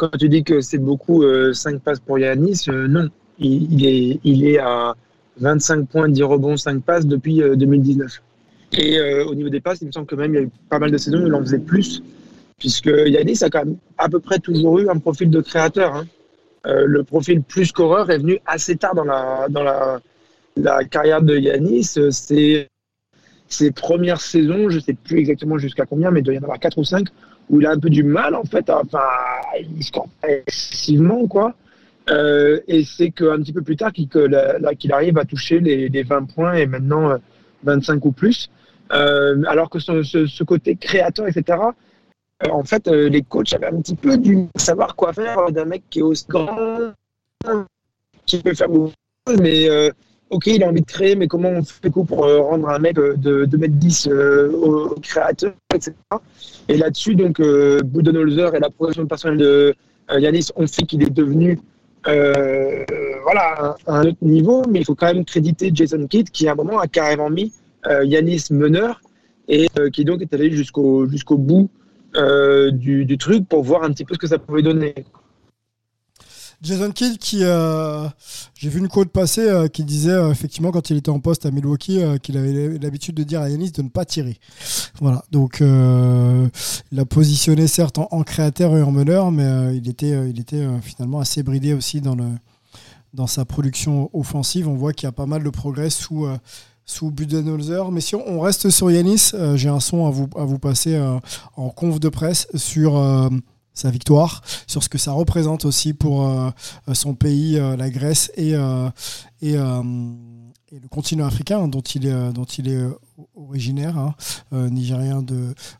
quand tu dis que c'est beaucoup 5 passes pour Yanis, euh, non. Il, est, à 25 points, 10 rebonds, 5 passes depuis euh, 2019. Et euh, au niveau des passes, il me semble que même il y a eu pas mal de saisons où il en faisait plus, puisque Yanis a quand même à peu près toujours eu un profil de créateur. hein. Euh, le profil plus scoreur est venu assez tard dans la, dans la, carrière de Yanis. Euh, C'est ses premières saisons, je sais plus exactement jusqu'à combien, mais il doit y en avoir 4 ou 5, où il a un peu du mal, en fait. Enfin, il score pas excessivement, quoi. Euh, et c'est qu'un petit peu plus tard qu'il arrive à toucher les, les 20 points et maintenant euh, 25 ou plus. Euh, alors que ce, côté créateur, etc., euh, en fait, euh, les coachs avaient un petit peu du savoir quoi faire euh, d'un mec qui est aussi grand, qui peut faire beaucoup de choses, mais euh, ok, il a envie de créer, mais comment on fait coup pour euh, rendre un mec euh, de 2m10 euh, au, créateur, etc. Et là-dessus, donc, euh, Budenholzer et la progression personnelle de euh, Yanis ont fait qu'il est devenu euh, voilà, à un autre niveau, mais il faut quand même créditer Jason Kidd qui, à un moment, a carrément mis euh, Yanis meneur et euh, qui donc est allé jusqu'au jusqu'au bout euh, du, truc pour voir un petit peu ce que ça pouvait donner. Jason Kidd qui euh, j'ai vu une quote passer euh, qui disait euh, effectivement quand il était en poste à Milwaukee qu'il avait l'habitude de dire à Yanis de ne pas tirer. Voilà donc il l'a positionné certes en, en créateur et en meneur mais il était il était finalement assez bridé aussi dans le dans sa production offensive. On voit qu'il y a pas mal de progrès sous sous Budenholzer. Mais si on reste sur Yanis, euh, j'ai un son à vous, à vous passer euh, en conf de presse sur euh, sa victoire, sur ce que ça représente aussi pour son pays, la Grèce et, et, le continent africain dont il est, dont il est originaire, hein, nigérien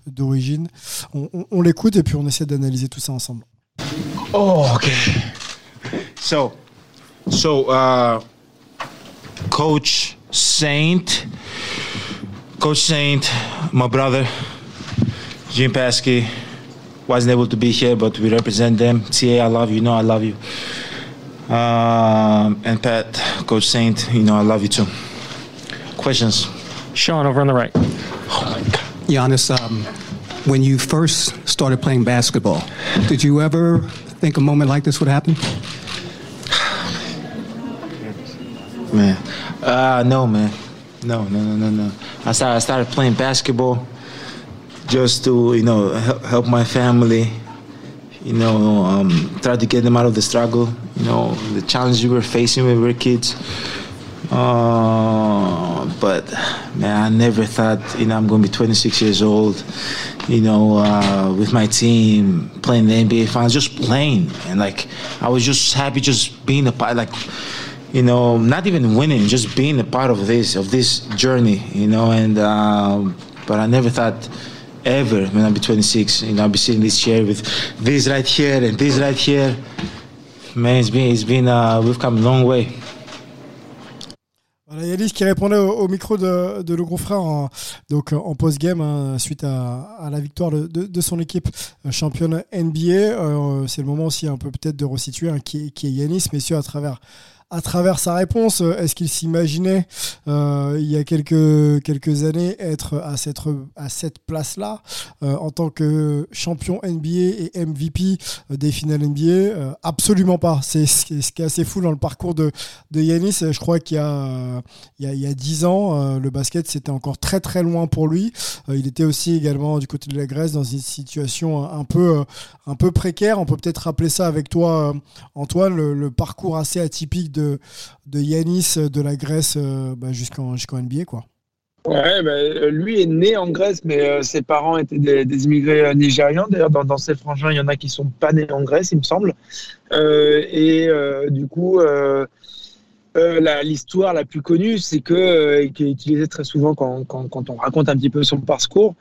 d'origine. On, l'écoute et puis on essaie d'analyser tout ça ensemble. Oh, okay. So, so, uh, Coach Saint, Coach Saint, my brother, Jim Paskey, wasn't able to be here, but we represent them. TA, I love you. You know I love you. Um, and Pat, Coach Saint, you know I love you too. Questions? Sean, over on the right. Giannis, um, when you first started playing basketball, did you ever think a moment like this would happen? Man, uh, no, man, no, no, no, no, no. I started, I started playing basketball just to, you know, help, help my family. You know, um, try to get them out of the struggle. You know, the challenges we were facing when we were kids. Uh, but man, I never thought, you know, I'm going to be 26 years old. You know, uh, with my team playing the NBA finals, just playing, and like I was just happy, just being a part, like you know, not even winning, just being a part of this of this journey, you know. And um, but I never thought ever when be 26, you know, I'll be sitting in this chair with this right here and this right here. Man, it's been it's been uh, we've come a long way. Qui répondait au, micro de, le gros frère en, post-game hein, suite à, la victoire de, son équipe euh, championne NBA. Euh, c'est le moment aussi un peu peut-être de resituer hein, qui est Yanis, messieurs, à travers, à travers sa réponse. euh, Est-ce qu'il s'imaginait euh, il y a quelques, quelques années être à cette, à cette place-là euh, en tant que champion NBA et MVP des finales NBA Absolument pas. C'est ce qui est assez fou dans le parcours de, de Yanis. Je crois qu'il y a, il y y a 10 ans, le basket, c'était encore très très loin pour lui. Il était aussi également du côté de la Grèce dans une situation un, peu, un peu précaire. On peut peut-être rappeler ça avec toi, Antoine, le parcours assez atypique de, de Yanis de la Grèce euh, bah, jusqu'en jusqu'en NBA. Quoi. Ouais, bah, lui est né en Grèce, mais euh, ses parents étaient des, immigrés euh, nigérians. D'ailleurs, dans, dans ses frangins, il y en a qui sont pas nés en Grèce, il me semble. Et du coup, l'histoire la plus connue, c'est que, qui est utilisée très souvent quand, quand, quand on raconte un petit peu son parcours,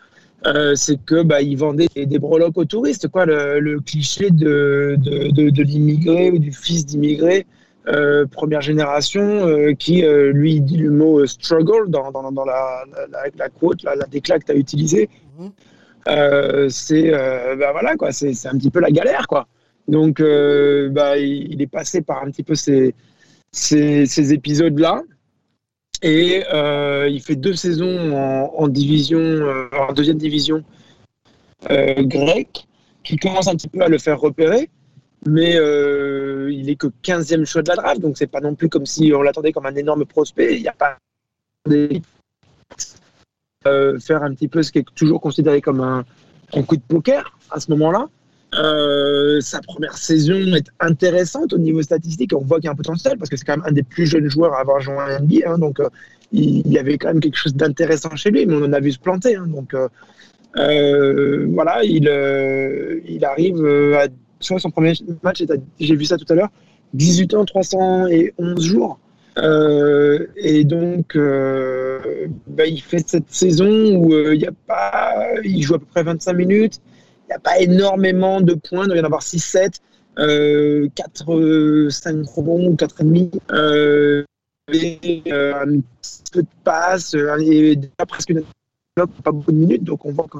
c'est que bah, il vendait des, des breloques aux touristes, quoi, le, cliché de, de, de l'immigré ou du fils d'immigré. Euh, première génération euh, qui euh, lui dit le mot struggle dans, dans, dans la, la, la quote, la, la déclat que tu as utilisé. Euh, c'est bah, voilà quoi, c'est c'est un petit peu la galère quoi. Donc bah, il, il est passé par un petit peu ces, ces, ces épisodes là. Et il fait deux saisons en, en division, en deuxième division grecque, qui commence un petit peu à le faire repérer. Mais euh, il est que 15e choix de la draft, donc c'est pas non plus comme si on l'attendait comme un énorme prospect. Il n'y a pas des- euh, faire un petit peu ce qui est toujours considéré comme un, coup de poker à ce moment-là. Euh, sa première saison est intéressante au niveau statistique. On voit qu'il y a un potentiel parce que c'est quand même un des plus jeunes joueurs à avoir joué en NBA. hein, donc, il y avait quand même quelque chose d'intéressant chez lui, mais on en a vu se planter. hein, donc, voilà, il, arrive à. Sur son premier match, j'ai vu ça tout à l'heure, 18 ans, 311 jours. Euh, et donc, euh, bah, il fait cette saison où euh, y a pas, il joue à peu près 25 minutes. Il n'y a pas énormément de points, il doit y en avoir 6-7, euh, 4, euh, 5 rebonds ou 4,5. Euh, et, euh, un petit peu de passes, euh, et déjà presque une pas beaucoup de minutes. Donc on voit que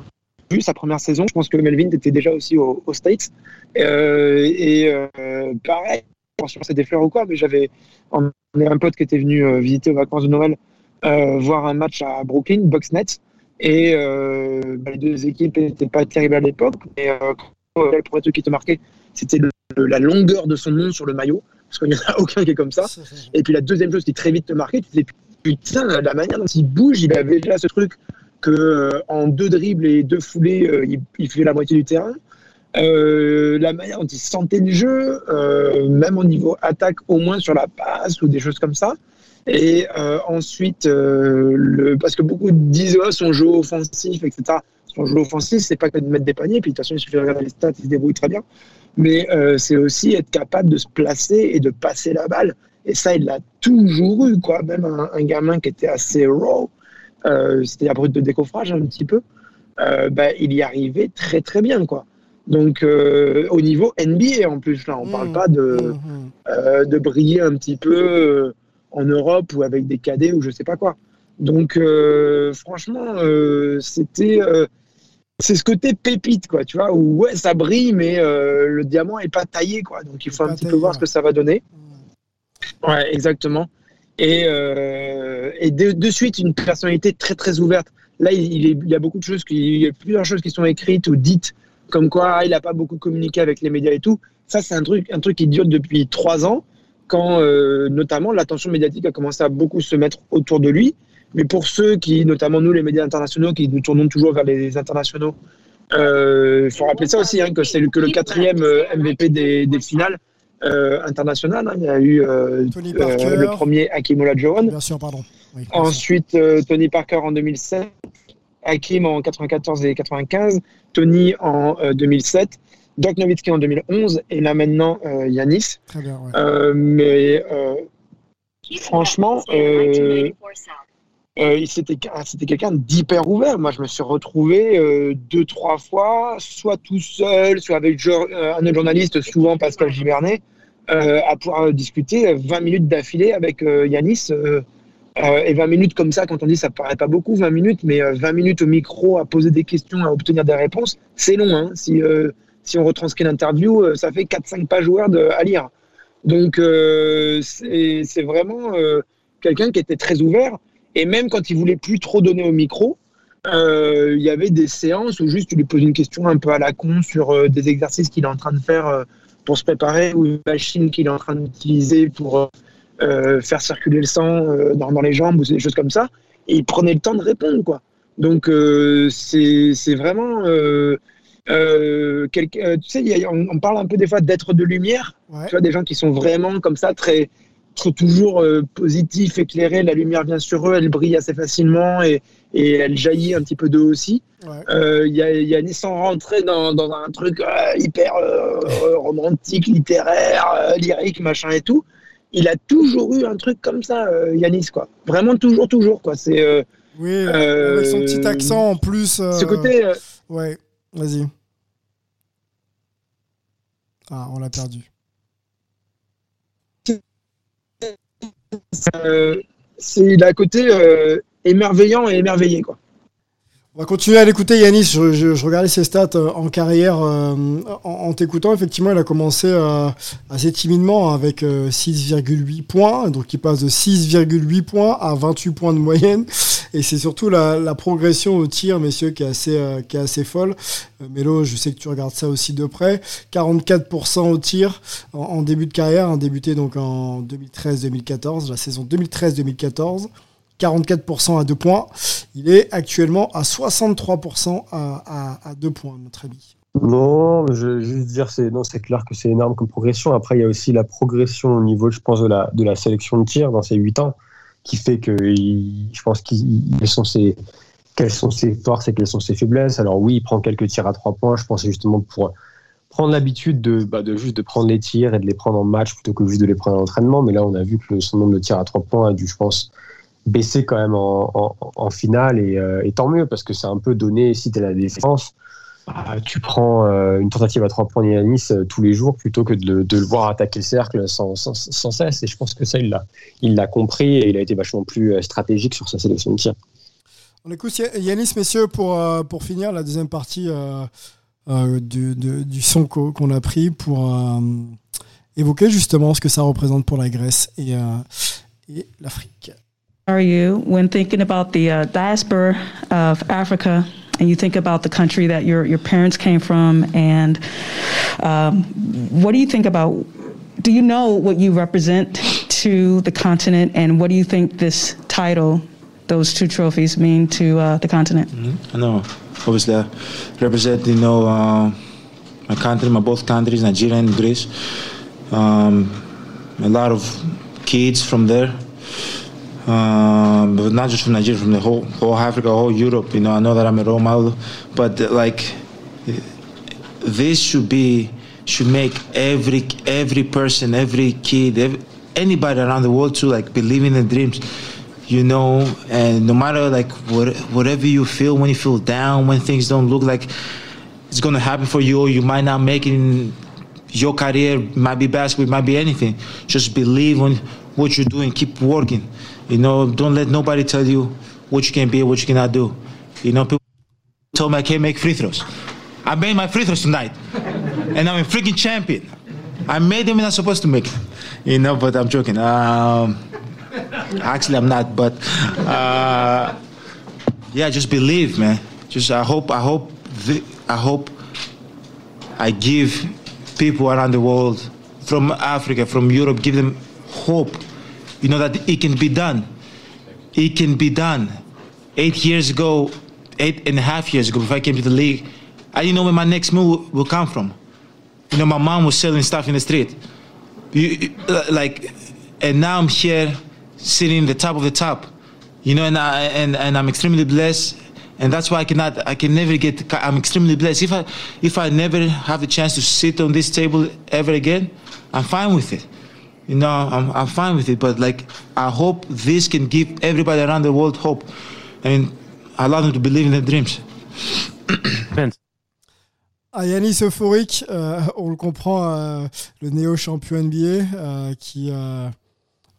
vu sa première saison, je pense que Melvin était déjà aussi au- aux States. Euh, et euh, pareil, je pense que c'est des fleurs ou quoi, mais j'avais on est un pote qui était venu euh, visiter aux vacances de Noël, euh, voir un match à Brooklyn, Bucksnet. Et euh, bah, les deux équipes n'étaient pas terribles à l'époque. Mais le premier truc qui te marquait, c'était la longueur de son nom sur le maillot. Parce qu'il n'y en a aucun qui est comme ça. Et puis la deuxième chose qui très vite te marquait, tu te dis putain, la manière dont il bouge, il avait déjà ce truc que euh, en deux dribbles et deux foulées, euh, il, il la moitié du terrain. Euh, la manière dont il sentait le jeu, même au niveau attaque, au moins sur la passe ou des choses comme ça. Et ensuite, parce que beaucoup disent oh, son jeu offensif, etc. Son jeu offensif, c'est pas que de mettre des paniers, puis de toute façon, il suffit de regarder les stats, il se débrouille très bien. Mais c'est aussi être capable de se placer et de passer la balle. Et ça, il l'a toujours eu, quoi. Même un, un gamin qui était assez raw, euh, c'était-à-dire brut de décoffrage un petit peu, euh, bah, il y arrivait très très bien, quoi. Donc euh, au niveau NBA en plus, là, on parle pas de, euh, de briller un petit peu en Europe ou avec des cadets ou je sais pas quoi. Donc euh, franchement, euh, c'était euh, c'est ce côté pépite quoi, tu vois, où ouais ça brille mais le diamant est pas taillé quoi. Donc il faut un petit peu voir ce que ça va donner. Ouais, exactement. Et, euh, et de, de suite, une personnalité très très ouverte. Là, il, y a beaucoup de choses, il y a plusieurs choses qui sont écrites ou dites, comme quoi ah, il n'a pas beaucoup communiqué avec les médias et tout. Ça, c'est un truc, un truc qui dure depuis trois ans, quand euh, notamment l'attention médiatique a commencé à beaucoup se mettre autour de lui. Mais pour ceux qui, notamment nous, les médias internationaux, qui nous tournons toujours vers les internationaux, euh, il faut rappeler ça aussi, hein, que c'est que le quatrième euh, MVP des, des finales euh, internationales. hein. Il y a eu euh, Tony euh, Parker. le premier Hakim Olajuwon. Bien sûr, pardon. Oui, Ensuite, euh, Tony Parker en 2007, Hakim en 94 et 95, Tony en euh, 2007, Dirk Nowitzki en 2011 et là maintenant Yanis. Très bien, ouais. Mais franchement, euh, euh, c'était quelqu'un d'hyper ouvert. Moi, je me suis retrouvé euh, deux, trois fois, soit tout seul, soit avec euh, un autre journaliste, souvent Pascal Gibernet, euh, à pouvoir discuter 20 minutes d'affilée avec euh, Yanis. euh, euh, et 20 minutes comme ça, quand on dit ça paraît pas beaucoup, 20 minutes, mais euh, 20 minutes au micro à poser des questions, à obtenir des réponses, c'est long. Hein. Si, euh, si on retranscrit l'interview, euh, ça fait 4-5 pages Word euh, à lire. Donc euh, c'est vraiment euh, quelqu'un qui était très ouvert. Et même quand il voulait plus trop donner au micro, euh, il y avait des séances où juste tu lui poses une question un peu à la con sur euh, des exercices qu'il est en train de faire euh, pour se préparer ou une machine qu'il est en train d'utiliser pour faire circuler le sang dans, dans les jambes ou des choses comme ça. Et il prenait le temps de répondre, quoi. Donc c'est vraiment tu sais, a- on parle un peu des fois d'être de lumière. Tu vois, des gens qui sont vraiment comme ça, très, toujours euh, positifs, éclairés. La lumière vient sur eux, elle brille assez facilement et, et elle jaillit un petit peu d'eux aussi. Euh, Il y, a, il y a ni sans rentrer dans, dans un truc euh, hyper euh, romantique, littéraire, euh, lyrique, machin et tout. Il a toujours eu un truc comme ça, euh, Yanis, quoi. Vraiment toujours, toujours, quoi. C'est euh, Oui, avec son petit accent en plus. euh, Ce côté. euh, Ouais, vas-y. Ah, on l'a perdu. euh, c'est il a un côté euh, émerveillant et émerveillé quoi. On va continuer à l'écouter, Yanis. Je, je- je regardais ses stats euh, en carrière euh, en, en t'écoutant. Effectivement, il a commencé euh, assez timidement avec euh, 6,8 points. Donc, il passe de 6,8 points à 28 points de moyenne. Et c'est surtout la, la progression au tir, messieurs, qui est assez, euh, qui est assez folle. Euh, Mélo, je sais que tu regardes ça aussi de près. 44% au tir en, en début de carrière, hein, débuté donc en 2013-2014, la saison 2013-2014. 44% à 2 points. Il est actuellement à 63% à, à, à 2 points, notre ami. Non, je veux juste dire, c'est non, c'est clair que c'est énorme comme progression. Après, il y a aussi la progression au niveau, je pense, de la, sélection de tir dans ces 8 ans, qui fait que je pense qu'il quelles sont ses, quelles sont ses forces et quelles sont ses faiblesses. Alors oui, il prend quelques tirs à 3 points, je pense justement pour prendre l'habitude de, bah, juste prendre les tirs et de les prendre en match plutôt que juste de les prendre en entraînement. Mais là, on a vu que son nombre de tirs à 3 points a dû, je pense, baisser quand même en, finale et, euh, et tant mieux parce que c'est un peu donné si tu la défense. bah, tu prends euh, une tentative à trois points de Yanis euh, tous les jours plutôt que de, le- voir attaquer le cercle sans, sans, cesse. Et je pense que ça, il l'a, il l'a compris et il a été vachement plus stratégique sur sa sélection de tir. On écoute Ya- Yanis, messieurs, pour, pour finir la deuxième partie du, du son qu'o- qu'on a pris pour évoquer justement ce que ça représente pour la Grèce et, et l'Afrique. Are you when thinking about the uh, diaspora of Africa and you think about the country that your, your parents came from and um, what do you think about do you know what you represent to the continent and what do you think this title those two trophies mean to uh, the continent I know. Obviously, I represent, you know, uh, my country, my both countries, Nigeria and Greece. Um, a lot of kids from there, um, but not just from Nigeria, from the whole whole Africa, whole Europe. You know, I know that I'm a role model, but like this should be should make every every person, every kid, every, anybody around the world to like believe in the dreams. You know, and no matter like what, whatever you feel when you feel down, when things don't look like it's gonna happen for you, or you might not make it in your career. Might be basketball, might be anything. Just believe on what you're doing. Keep working. You know, don't let nobody tell you what you can be what you cannot do. You know, people told me I can't make free throws. I made my free throws tonight, and I'm a freaking champion. I made them and I'm supposed to make them. You know, but I'm joking. Um, actually, I'm not. But uh, yeah, just believe, man. Just I hope, I hope, the, I hope I give people around the world, from Africa, from Europe, give them hope. You know that it can be done. It can be done. Eight years ago, eight and a half years ago, before I came to the league, I didn't know where my next move will come from. You know, my mom was selling stuff in the street. You, like, and now I'm here, sitting in the top of the top. You know, and I and, and I'm extremely blessed, and that's why I cannot, I can never get. I'm extremely blessed. If I if I never have the chance to sit on this table ever again, I'm fine with it. You know, I'm I'm fine with it. But like, I hope this can give everybody around the world hope, and allow them to believe in their dreams. Ah, Yanis euphorique, euh, on le comprend, euh, le néo-champion NBA euh, qui, euh,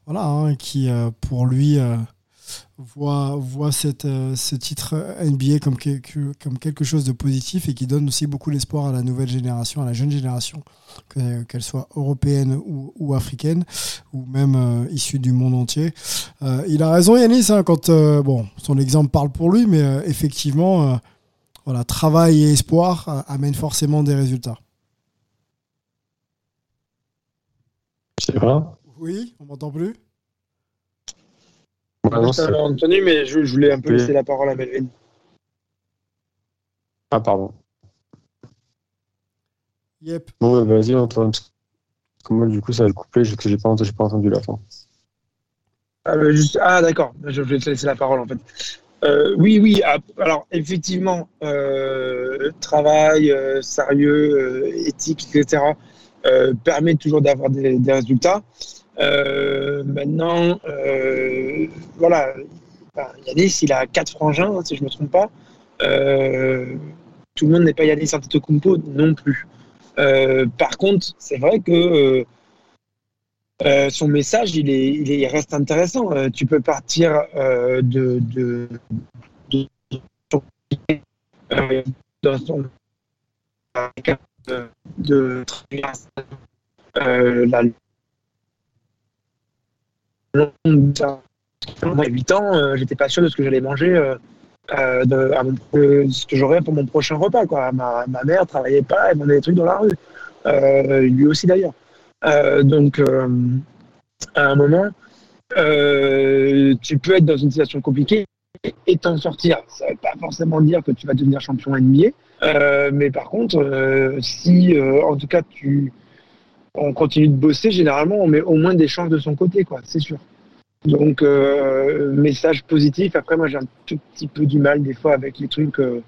voilà, hein, qui euh, pour lui euh, voit, voit cette, euh, ce titre NBA comme, quelque- comme quelque chose de positif et qui donne aussi beaucoup d'espoir à la nouvelle génération, à la jeune génération, que- qu'elle soit européenne ou, ou africaine, ou même euh, issue du monde entier. Euh, il a raison Yanis, hein, quand bon, son exemple parle pour lui, mais effectivement, voilà, travail et espoir amènent forcément des résultats. C'est vrai? Oui, on m'entend plus? Ouais, non, Je entendu, mais je, je voulais un peu Oui. laisser la parole à Melvin. Ah, pardon. Yep. Bon, bah, vas-y, Antoine. moi, du coup, ça va le couper, parce que j'ai pas, entendu- pas entendu la fin. Ah, bah, juste- ah, d'accord, je vais te laisser la parole en fait. Euh, oui, oui, ah, alors effectivement, euh, travail, euh, sérieux, euh, éthique, etc., euh, permet toujours d'avoir des, des résultats. Euh, maintenant, euh, voilà, Yanis, il a quatre frangins, hein, si je me trompe pas. Euh, tout le monde n'est pas Yanis Antetokounmpo non plus. Euh, par contre, c'est vrai que euh, euh, son message, il, est, il, est- il reste intéressant. Euh, tu peux partir euh, de, de, de, euh, dans son de, de euh, la moi, à 8 ans, euh, j'étais pas sûr de ce que j'allais manger, euh, euh, de, ce que j'aurais pour mon prochain repas. Ma, ma mère travaillait pas, elle vendait des trucs dans la rue. Lui aussi d'ailleurs. Donc, à un moment, tu peux être dans une situation compliquée et t'en sortir. Ça ne veut pas forcément dire que tu vas devenir champion NBA, mais par contre, si en tout cas tu on continue de bosser, généralement on met au moins des chances de son côté, quoi, c'est sûr. Donc euh, message positif. Après moi j'ai un tout petit peu du mal des fois avec les trucs euh,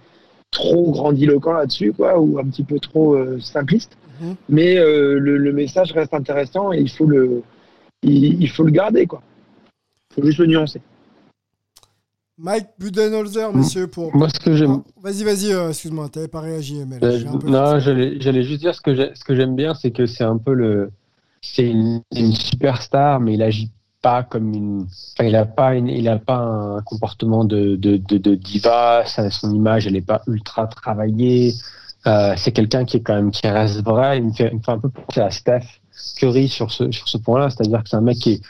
trop grandiloquents là-dessus, quoi, ou un petit peu trop euh, simplistes. Mhm. Mais le, le message reste intéressant et il faut le il, il faut le garder, quoi. Il faut juste le nuancer. Mike Budenholzer, messieurs, pour. Moi, ce que j'aime. Vas-y, vas-y, euh, excuse-moi, t'avais pas réagi, ML. Euh, J'ai un peu non, j'allais juste dire ce que j'ai- ce que j'aime bien, c'est que c'est un peu le. C'est une, une superstar, mais il agit pas comme une. Enfin, il a pas, une- il a pas un comportement de, de, de, de diva. ça- son image, elle est pas ultra travaillée. Euh, c'est quelqu'un qui est quand même qui reste vrai. Il me fait, il me fait un peu penser à Steph Curry sur ce sur ce point-là, c'est-à-dire que c'est un mec qui est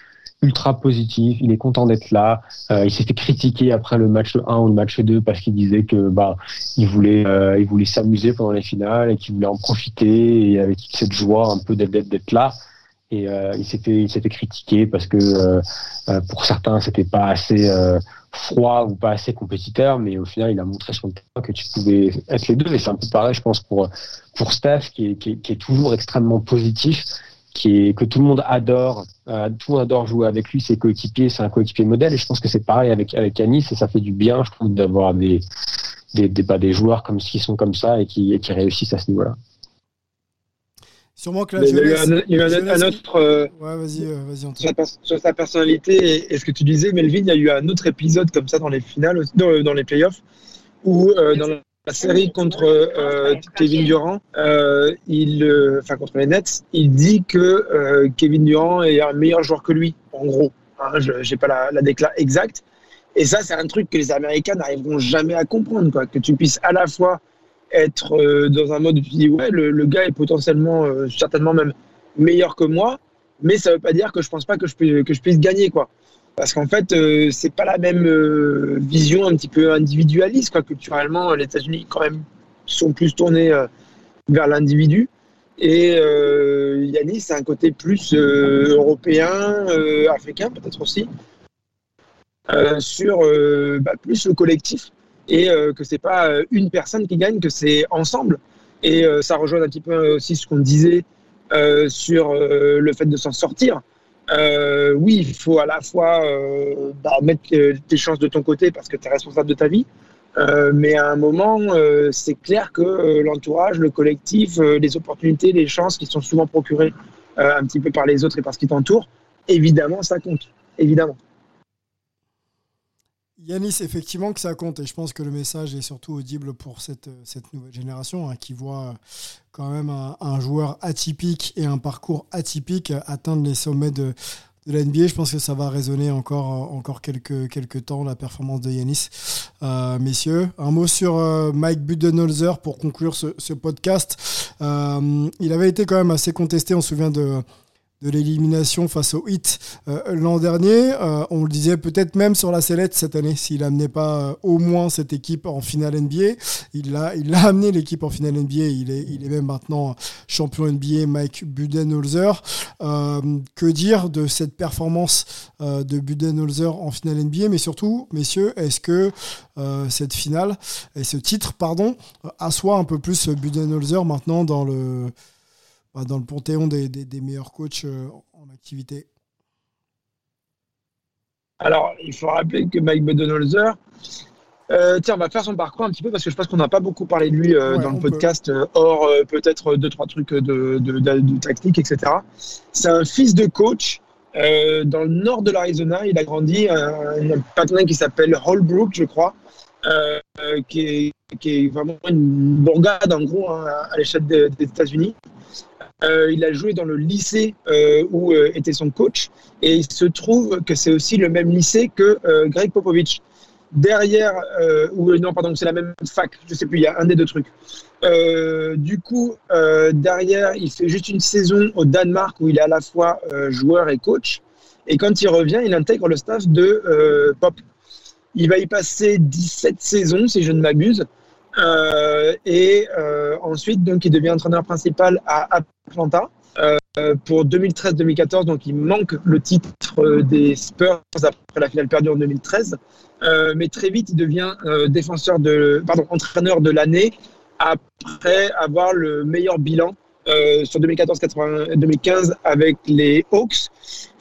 ultra positif, il est content d'être là. Euh, il s'est fait critiquer après le match 1 ou le match 2 parce qu'il disait que bah il voulait euh, il voulait s'amuser pendant les finales et qu'il voulait en profiter et avec cette joie un peu d'être d'être- là. Et euh, il s'était il s'était critiqué parce que pour certains c'était pas assez froid ou pas assez compétiteur, mais au final il a montré sur le terrain que tu pouvais être les deux. Et c'est un peu pareil, je pense pour pour Steph qui est, qui est toujours extrêmement positif qui est que tout le monde adore, euh, tout le monde adore jouer avec lui, ses coéquipiers, c'est un coéquipier modèle, et je pense que c'est pareil avec avec Yanis, et ça fait du bien, je trouve, d'avoir des des, des, bah, des joueurs comme qui sont comme ça et qui, et qui réussissent à ce niveau-là. Sûrement que la jeunesse. un, il y a eu un- la jeunesse- un autre. euh, Ouais, vas-y, euh, vas-y, sur, sur sa personnalité et, et ce que tu disais, Melvin, il y a eu un autre épisode comme ça dans les finales, dans, dans les playoffs, où euh, dans la série contre euh, Kevin Durant, euh, il, euh, enfin contre les Nets, il dit que Kevin Durant est un meilleur joueur que lui, en gros. Je n'ai pas la, la décla exacte. Et ça, c'est un truc que les Américains n'arriveront jamais à comprendre, quoi. Que tu puisses à la fois être dans un mode où tu dis ouais, le, gars est potentiellement, certainement même meilleur que moi, mais ça veut pas dire que je pense pas que je, peux, que je puisse gagner, quoi. Parce qu'en fait, euh, c'est pas la même euh, vision un petit peu individualiste, quoi. Culturellement, les États-Unis, quand même, sont plus tournés euh, vers l'individu. Et euh, Yannis, c'est un côté plus européen, africain peut-être aussi, sur bah, plus le collectif. Et que c'est pas une personne qui gagne, que c'est ensemble. Et ça rejoint un petit peu aussi ce qu'on disait sur le fait de s'en sortir. Euh, oui, il faut à la fois euh, bah, mettre euh, tes chances de ton côté parce que tu es responsable de ta vie, euh, mais à un moment, euh, c'est clair que euh, l'entourage, le collectif, les opportunités, les chances qui sont souvent procurées un petit peu par les autres et par ce qui t'entoure, évidemment, ça compte. Évidemment. Yanis, effectivement que ça compte et je pense que le message est surtout audible pour cette, cette nouvelle génération hein, qui voit quand même un, joueur atypique et un parcours atypique atteindre les sommets de, de la NBA. Je pense que ça va résonner encore, encore quelques, quelques temps, la performance de Yanis. Euh, messieurs, un mot sur euh, Mike Budenholzer pour conclure ce, podcast. Euh, il avait été quand même assez contesté, on se souvient de de l'élimination face au Heat euh, l'an dernier. Euh, on le disait peut-être même sur la sellette cette année, s'il n'amenait pas euh, au moins cette équipe en finale NBA. Il l'a il a amené l'équipe en finale NBA. Il est, même maintenant champion NBA, Mike Budenholzer. Que dire de cette performance de Budenholzer en finale NBA Mais surtout, messieurs, est-ce que cette finale et ce titre, pardon, assoit un peu plus Budenholzer maintenant dans le dans le panthéon des, des, des meilleurs coachs euh, en activité Alors, il faut rappeler que Mike Budenholzer, euh, tiens, on va faire son parcours un petit peu parce que je pense qu'on n'a pas beaucoup parlé de lui euh, ouais, dans le podcast, hors peut-être deux, trois trucs de, de, de, de, technique, etc. C'est un fils de coach dans le nord de l'Arizona, il a grandi un, un patin qui s'appelle Holbrook, je crois, qui, est, qui est vraiment une bourgade en gros hein, à l'échelle de- des États-Unis. Euh, il a joué dans le lycée euh, où euh, était son coach et il se trouve que c'est aussi le même lycée que Greg Popovich. Derrière, ou non, pardon, c'est la même fac, je sais plus, il y a un des deux trucs. Du coup, derrière, il fait juste une saison au Danemark où il est à la fois joueur et coach. Et quand il revient, il intègre le staff de Pop. Il va y passer 17 saisons, si je ne m'abuse. Euh, et euh, ensuite, donc, il devient entraîneur principal à Atlanta euh, pour 2013-2014. Donc, il manque le titre euh, des Spurs après la finale perdue en 2013. Euh, mais très vite, il devient euh, défenseur de, pardon, entraîneur de l'année après avoir le meilleur bilan sur 2014-2015 avec les Hawks.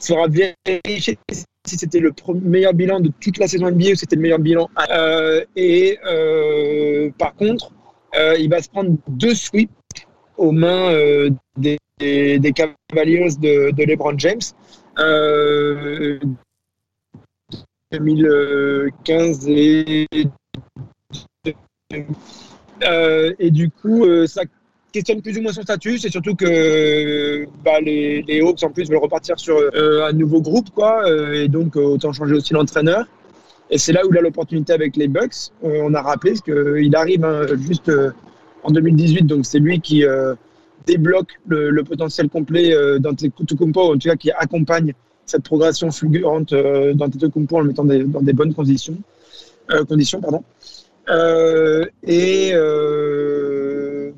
Il faudra vérifier si c'était le meilleur bilan de toute la saison NBA ou c'était le meilleur bilan. Euh, et euh, par contre, euh, il va se prendre deux sweeps aux mains des, Cavaliers de, LeBron James. Euh, 2015 et et du coup, ça questionne plus ou moins son statut. C'est surtout que bah, les, Hawks, en plus, veulent repartir sur euh, un nouveau groupe, quoi. euh, et donc, euh, autant changer aussi l'entraîneur. Et c'est là où il a l'opportunité avec les Bucks. Euh, on a rappelé qu'il arrive hein, juste euh, en 2018, donc c'est lui qui euh, débloque le, potentiel complet euh, d'Antetokounmpo, en tout cas qui accompagne cette progression fulgurante euh, d'Antetokounmpo en le mettant dans des bonnes conditions. euh, conditions pardon. Euh, et euh,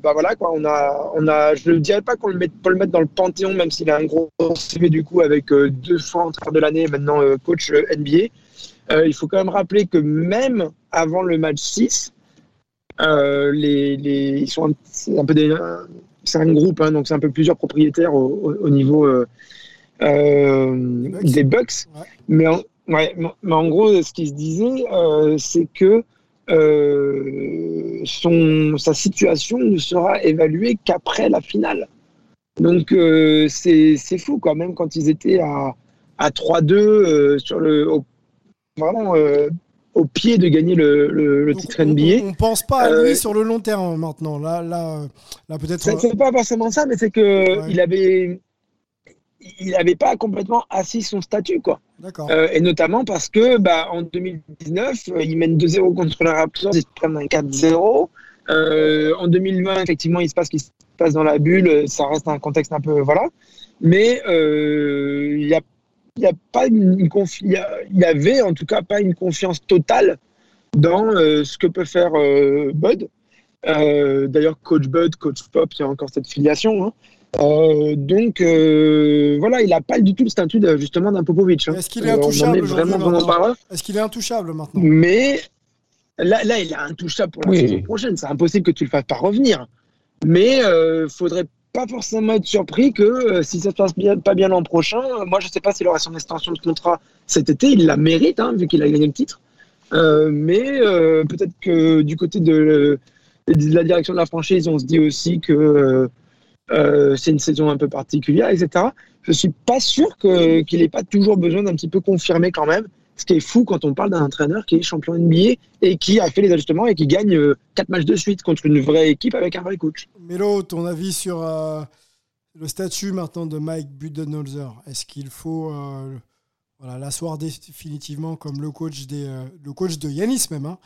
bah voilà quoi, on a, on a, je ne dirais pas qu'on le met, peut le mettre dans le panthéon, même s'il a un gros CV du coup avec euh, deux fois entraîneur de l'année, maintenant euh, coach euh, NBA. Il faut quand même rappeler que même avant le match 6, euh, les, les, ils sont un, c'est un peu des, c'est un groupe, hein, donc c'est un peu plusieurs propriétaires au, au- au niveau euh, euh, des Bucks. Mais, en, ouais, mais en gros, ce qui se disait, euh, c'est que euh, son, sa situation ne sera évaluée qu'après la finale. Donc euh, c'est fou quand même quand ils étaient à, à 3-2 euh, sur le au, vraiment euh, au pied de gagner le, le, le titre NBA. On pense pas à lui Euh, sur le long terme maintenant. Là, là, là peut-être. C'est pas forcément ça, mais c'est que il avait, il avait pas complètement assis son statut, quoi. Euh, et notamment parce que, bah, en 2019, euh, ils mènent 2-0 contre les Raptors, ils se prennent un 4-0. Euh, en 2020, effectivement, il se passe ce qui se passe dans la bulle. Ça reste un contexte un peu, voilà. Mais il y a il y a pas une, il y, il avait en tout cas pas une confiance totale dans ce que peut faire Bud. D'ailleurs, coach Bud, coach Pop, il y a encore cette filiation. hein. Euh, donc euh, voilà, il n'a pas du tout le statut de- justement d'un Popovic. hein. Est-ce qu'il est Euh, intouchable est vraiment, vraiment là. Est-ce qu'il est intouchable maintenant Mais là, là, il est intouchable pour la Oui. saison prochaine. C'est impossible que tu le fasses pas revenir. Mais euh, faudrait pas forcément être surpris que euh, si ça se passe bien, pas bien l'an prochain, euh, moi je sais pas s'il aura son extension de contrat cet été, il la mérite hein, vu qu'il a gagné le titre. Euh, mais euh, peut-être que du côté de, de la direction de la franchise, on se dit aussi que euh, c'est une saison un peu particulière, etc. Je suis pas sûr qu'il n'ait pas toujours besoin d'un petit peu confirmer quand même. Ce qui est fou quand on parle d'un entraîneur qui est champion NBA et qui a fait les ajustements et qui gagne euh, quatre matchs de suite contre une vraie équipe avec un vrai coach. Mélo, ton avis sur euh, le statut maintenant de Mike Budenholzer? Est-ce qu'il faut euh, voilà, l'asseoir définitivement comme le coach, des, le coach de Yanis même, hein,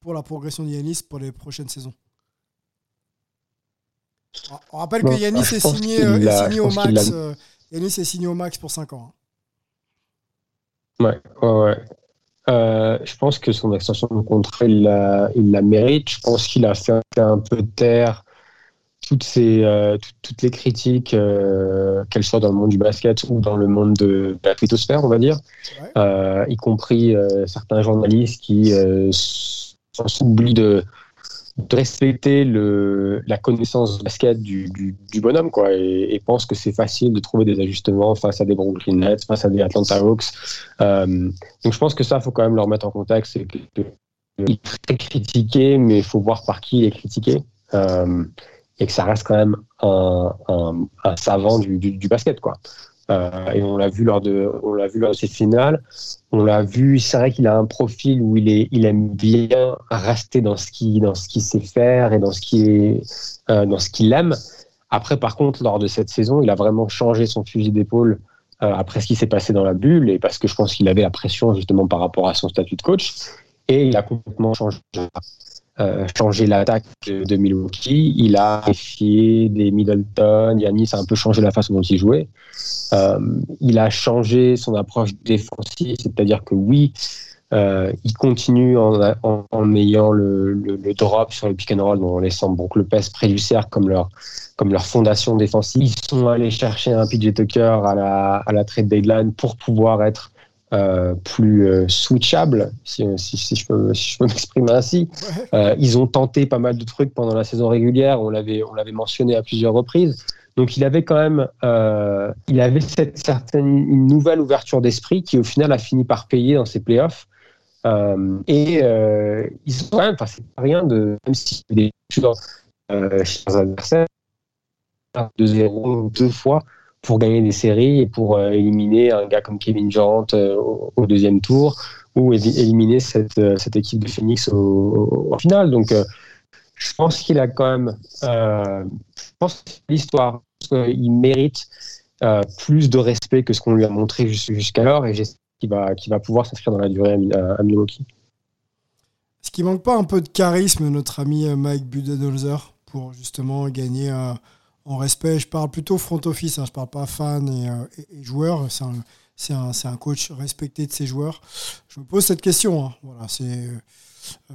pour la progression de Yanis pour les prochaines saisons? On- rappelle Bon, que Yanis est signé, euh, est signé au max. euh, Yanis est signé au max pour 5 ans. hein. Ouais, ouais, ouais. Euh, je pense que son extension de contrat, il la, il la mérite. Je pense qu'il a fait un peu taire toutes, ces, euh, tout- toutes les critiques, euh, qu'elles soient dans le monde du basket ou dans le monde de, de la twittosphère, on va dire, y compris certains journalistes qui s'oublient de, de respecter le, la connaissance basket du, du, du bonhomme quoi, et, et pensent que c'est facile de trouver des ajustements face à des Brooklyn Nets, face à des Atlanta Hawks. Euh, donc je pense que ça, faut quand même le remettre en contexte. C'est très critiqué, mais il faut voir par qui il est critiqué. Euh, et que ça reste quand même un, un, un savant du, du basket. Quoi. Euh, et on l'a vu lors de, on l'a vu lors de cette finale. On l'a vu. C'est vrai qu'il a un profil où il est, il aime bien rester dans ce qui, dans ce qu'il sait faire et dans ce qui euh, dans ce qu'il aime. Après, par contre, lors de cette saison, il a vraiment changé son fusil d'épaule euh, après ce qui s'est passé dans la bulle et parce que je pense qu'il avait la pression justement par rapport à son statut de coach et il a complètement changé euh, changé l'attaque de, Milwaukee. Il a défié des Middleton. Yanis a un peu changé la façon dont il jouait. Euh, il a changé son approche défensive, c'est-à-dire que oui, euh, il continue en, ayant le, drop sur le pick and roll, en laissant Brook Lopez près du cercle comme leur, comme leur fondation défensive. Ils sont allés chercher un PJ Tucker à la, à la trade deadline pour pouvoir être euh, plus euh, switchable, si, si, si, je peux, si je peux m'exprimer ainsi. Euh, ils ont tenté pas mal de trucs pendant la saison régulière, on l'avait, on l'avait mentionné à plusieurs reprises. Donc il avait quand même, il avait cette certaine une nouvelle ouverture d'esprit qui au final a fini par payer dans ses playoffs. Et ils sont quand même, enfin c'est rien de, même si des adversaires, 2-0 deux fois, pour gagner des séries et pour euh, éliminer un gars comme Kevin Durant euh, au, deuxième tour ou éliminer cette, euh, cette équipe de Phoenix au, au, final. Donc, je pense qu'il a quand même, je pense l'histoire, il mérite plus de respect que ce qu'on lui a montré jusqu'alors et j'espère qu'il va, qu'il va pouvoir s'inscrire dans la durée à, à Milwaukee. Est-ce qu'il manque pas un peu de charisme, notre ami Mike Budenholzer, pour justement gagner un en respect, je parle plutôt front office, hein, je parle pas fan et, euh, et, et joueur. C'est un, c'est un, un, coach respecté de ses joueurs. Je me pose cette question. Hein. Voilà, c'est. Euh,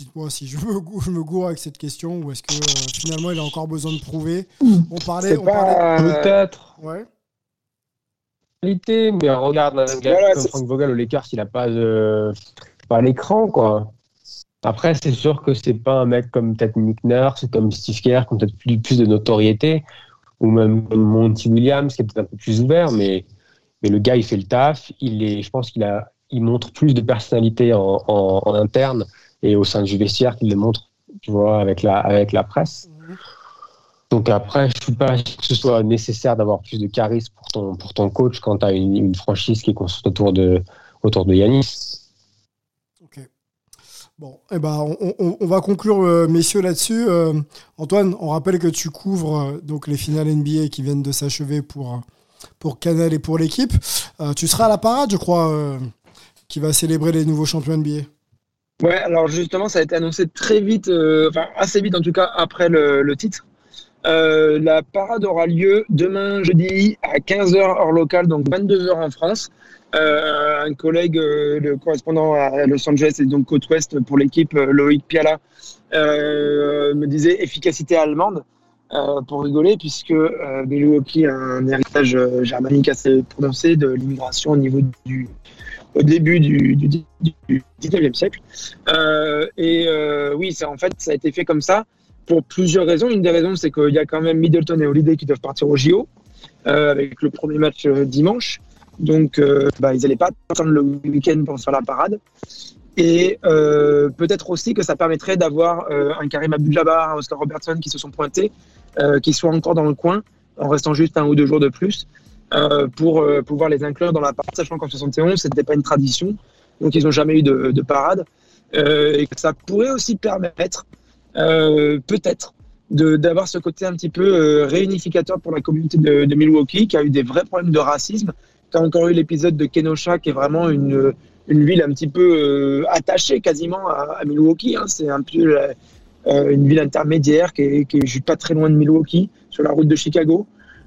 Dites-moi si je me, je me gourre avec cette question ou est-ce que euh, finalement il a encore besoin de prouver? On parlait. On parlait... Peut-être. Ouais. Mais regarde un gars voilà, comme Frank Vogel au Lakers, il a pas, de... pas l'écran quoi. Après, c'est sûr que c'est pas un mec comme peut-être Nick Nurse, comme Steve Kerr, qui ont peut-être plus, de notoriété, ou même Monty Williams, qui est peut-être un peu plus ouvert, mais, mais le gars, il fait le taf. Il est, je pense qu'il a, il montre plus de personnalité en, interne et au sein du vestiaire qu'il le montre, tu vois, avec la, avec la presse. Donc après, je ne suis pas sûr que ce soit nécessaire d'avoir plus de charisme pour ton, pour ton coach quand tu as une, une, franchise qui est construite autour de, autour de Yanis. Bon, eh ben, on, va conclure, euh, messieurs, là-dessus. Euh, Antoine, on rappelle que tu couvres euh, donc les finales NBA qui viennent de s'achever pour, pour Canal et pour l'équipe. Tu seras à la parade, je crois, qui va célébrer les nouveaux champions NBA. Ouais, alors justement, ça a été annoncé très vite, enfin assez vite en tout cas, après le, le titre. la parade aura lieu demain jeudi à 15h heure locale, donc 22h en France. Euh, un collègue, euh, le correspondant à Los Angeles et donc côte ouest pour l'équipe, euh, Loïc Piala, me disait efficacité allemande pour rigoler, puisque Milwaukee a un héritage germanique assez prononcé de l'immigration au niveau du au début du, du, du 19e siècle. et oui, ça, en fait, ça a été fait comme ça pour plusieurs raisons. Une des raisons, c'est qu'il y a quand même Middleton et Holiday qui doivent partir au JO avec le premier match dimanche. Donc, euh, bah, ils n'allaient pas attendre le week-end pour faire la parade. Et euh, peut-être aussi que ça permettrait d'avoir euh, un Karim Abdul-Jabbar, un Oscar Robertson qui se sont pointés, qui soient encore dans le coin, en restant juste un ou deux jours de plus, pour pouvoir les inclure dans la parade, sachant qu'en 71, ce n'était pas une tradition. Donc, ils n'ont jamais eu de, de parade. et que ça pourrait aussi permettre, peut-être, d'avoir ce côté un petit peu réunificateur pour la communauté de Milwaukee, qui a eu des vrais problèmes de racisme tu as encore eu l'épisode de Kenosha, qui est vraiment une, une ville un petit peu euh, attachée quasiment à, Milwaukee. Hein. C'est un peu euh, une ville intermédiaire qui est, qui est pas très loin de Milwaukee, sur la route de Chicago.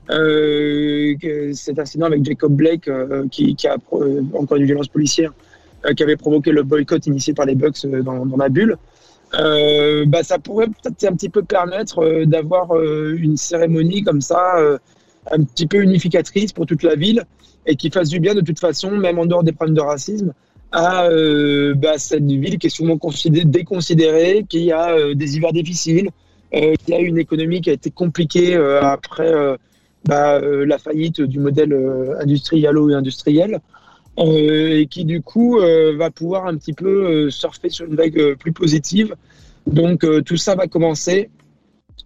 Euh, cet incident avec Jacob Blake, euh, qui, a encore une violence policière, euh, qui avait provoqué le boycott initié par les Bucks dans, dans la bulle. bah, ça pourrait peut-être un petit peu permettre d'avoir une cérémonie comme ça, un petit peu unificatrice pour toute la ville et qui fasse du bien de toute façon, même en dehors des problèmes de racisme, à euh, bah, cette ville qui est souvent déconsidérée, qui a euh, des hivers difficiles, euh, qui a une économie qui a été compliquée après bah, la faillite du modèle industrialo et industriel, et qui du coup va pouvoir un petit peu surfer sur une vague plus positive. Donc tout ça va commencer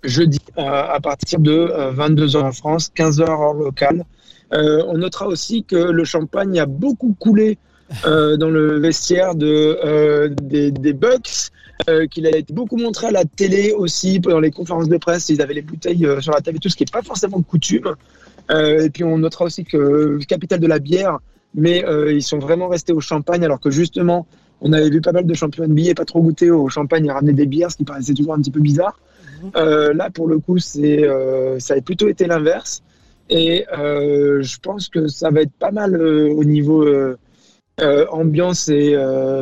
jeudi à partir de 22h en France, 15h en local. Euh, on notera aussi que le champagne a beaucoup coulé euh, dans le vestiaire de, euh, des, des Bucks, qu'il a été beaucoup montré à la télé aussi, pendant les conférences de presse, ils avaient les bouteilles sur la table et tout, ce qui n'est pas forcément de coutume. Et puis on notera aussi que capitale de la bière, mais ils sont vraiment restés au champagne, alors que justement, on avait vu pas mal de champions NBA pas trop goûter au champagne et ramener des bières, ce qui paraissait toujours un petit peu bizarre. Euh, là, pour le coup, c'est, euh, ça a plutôt été l'inverse. Et euh, je pense que ça va être pas mal euh, au niveau euh, ambiance et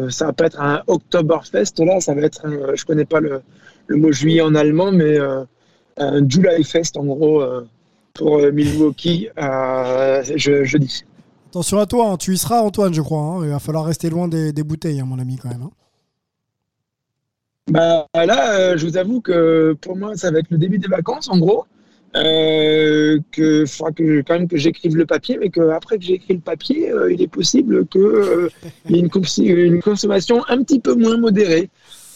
ça va pas être un Oktoberfest là, ça va être, un, je connais pas le, le mot juillet en allemand, mais un July Fest en gros pour Milwaukee je, jeudi. Attention à toi, hein, tu y seras Antoine, je crois. hein. Il va falloir rester loin des, des bouteilles, hein, mon ami, quand même. Bah là, je vous avoue que pour moi, ça va être le début des vacances, en gros. Euh, que faudra que quand même que j'écrive le papier, mais qu'après que j'ai écrit le papier, euh, il est possible qu'il y ait une, cons- une consommation un petit peu moins modérée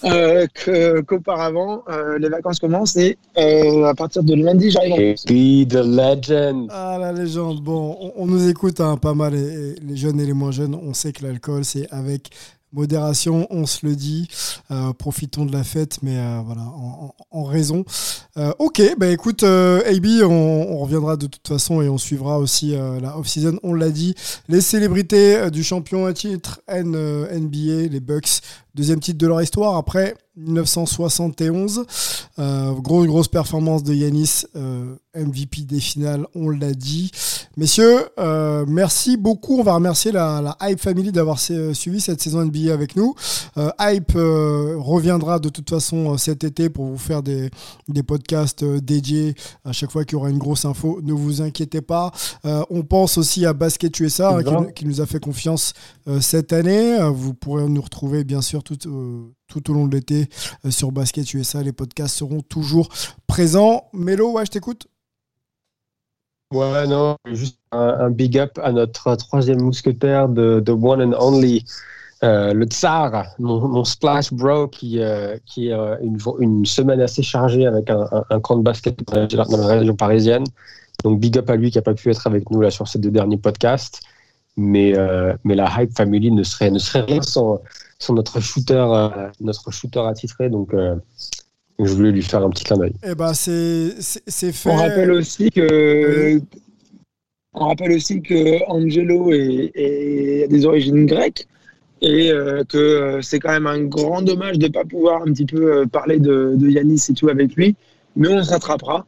euh, que- qu'auparavant. Euh, les vacances commencent et euh, à partir de lundi, j'arrive en France. Be the legend. Ah, la légende. Bon, on, on nous écoute hein, pas mal, et- et les jeunes et les moins jeunes. On sait que l'alcool, c'est avec modération, on se le dit. Euh, profitons de la fête, mais euh, voilà, en, raison. Euh, ok, bah écoute, AB, on, reviendra de toute façon et on suivra aussi la off-season. On l'a dit, les célébrités du champion à titre NBA, les Bucks, deuxième titre de leur histoire après 1971. Euh, grosse, grosse performance de Yanis, euh, MVP des finales, on l'a dit. Messieurs, euh, merci beaucoup. On va remercier la, la Hype Family d'avoir suivi cette saison NBA avec nous. Hype reviendra de toute façon cet été pour vous faire des, des podcasts dédiés à chaque fois qu'il y aura une grosse info. Ne vous inquiétez pas. On pense aussi à Basket USA hein, qui, nous- qui nous a fait confiance cette année. Euh, vous pourrez nous retrouver bien sûr tout, euh, tout au long de l'été euh, sur Basket USA. Les podcasts seront toujours présents. Mélo, ouais, je t'écoute. Ouais, non, juste un, big up à notre troisième mousquetaire de, One and Only, euh, le Tsar, mon, splash bro, qui, euh, qui une, semaine assez chargée avec un, un, camp de basket dans la région parisienne. Donc big up à lui qui n'a pas pu être avec nous là sur ces deux derniers podcasts. Mais, euh, mais la Hype Family ne serait, ne serait rien sans, sans notre shooter, euh, notre shooter attitré. Donc euh, je voulais lui faire un petit clin d'œil. Eh ben, c'est fait. On rappelle aussi que on rappelle aussi que Angelo est, est- a des origines grecques et euh, que euh, c'est quand même un grand dommage de ne pas pouvoir un petit peu euh, parler de, de Yanis et tout avec lui, mais on se rattrapera,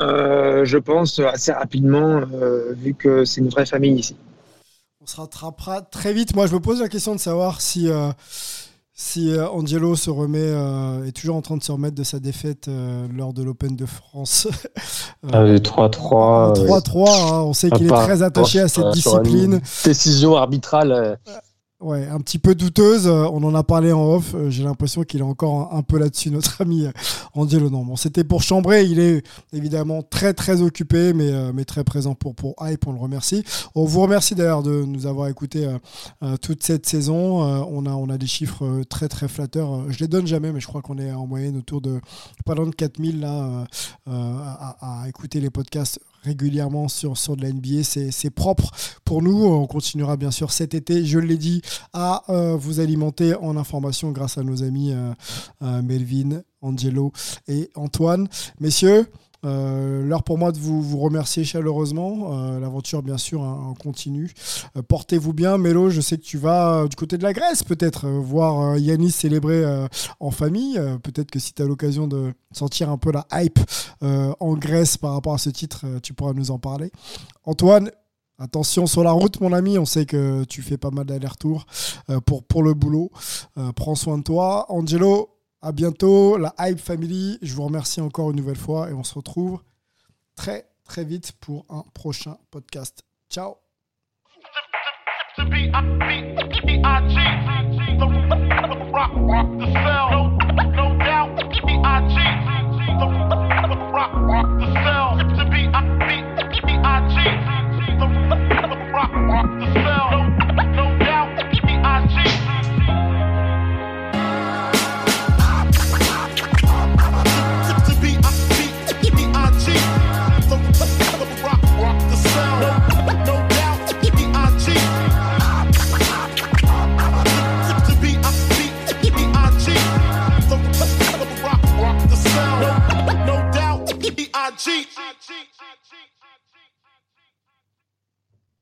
euh, je pense, assez rapidement, euh, vu que c'est une vraie famille ici. On se rattrapera très vite. Moi, je me pose la question de savoir si, euh, si euh, Angelo se remet, euh, est toujours en train de se remettre de sa défaite euh, lors de l'Open de France. Ah, les 3-3. euh, 3-3, hein, on sait qu'il est très attaché à cette discipline. Décision arbitrale. Ouais, un petit peu douteuse. euh, On en a parlé en off. euh, J'ai l'impression qu'il est encore un, peu là-dessus, notre ami euh, Angelo. Non, bon, c'était pour chambrer. Il est évidemment très très occupé, mais, très présent pour Hype. On le remercie. On vous remercie d'ailleurs de nous avoir écouté euh, toute cette saison. On a des chiffres très très flatteurs. Je les donne jamais, mais je crois qu'on est en moyenne autour de pas loin de 4000 là à écouter les podcasts régulièrement sur, sur de la NBA. C'est propre pour nous. On continuera bien sûr cet été, je l'ai dit, à euh, vous alimenter en informations grâce à nos amis euh, euh, Melvin, Angelo et Antoine. Messieurs, euh, l'heure pour moi de vous, vous remercier chaleureusement. Euh, L'aventure, bien sûr, hein, continue. Euh, Portez-vous bien. Mélo, je sais que tu vas du côté de la Grèce, peut-être, voir Yanis célébrer en famille. Peut-être que si tu as l'occasion de sentir un peu la hype en Grèce par rapport à ce titre, tu pourras nous en parler. Antoine, Attention sur la route, mon ami. On sait que tu fais pas mal d'allers-retours pour, pour le boulot. Prends soin de toi. Angelo, à bientôt. La Hype Family, je vous remercie encore une nouvelle fois et on se retrouve très très vite pour un prochain podcast. Ciao. G-I-G.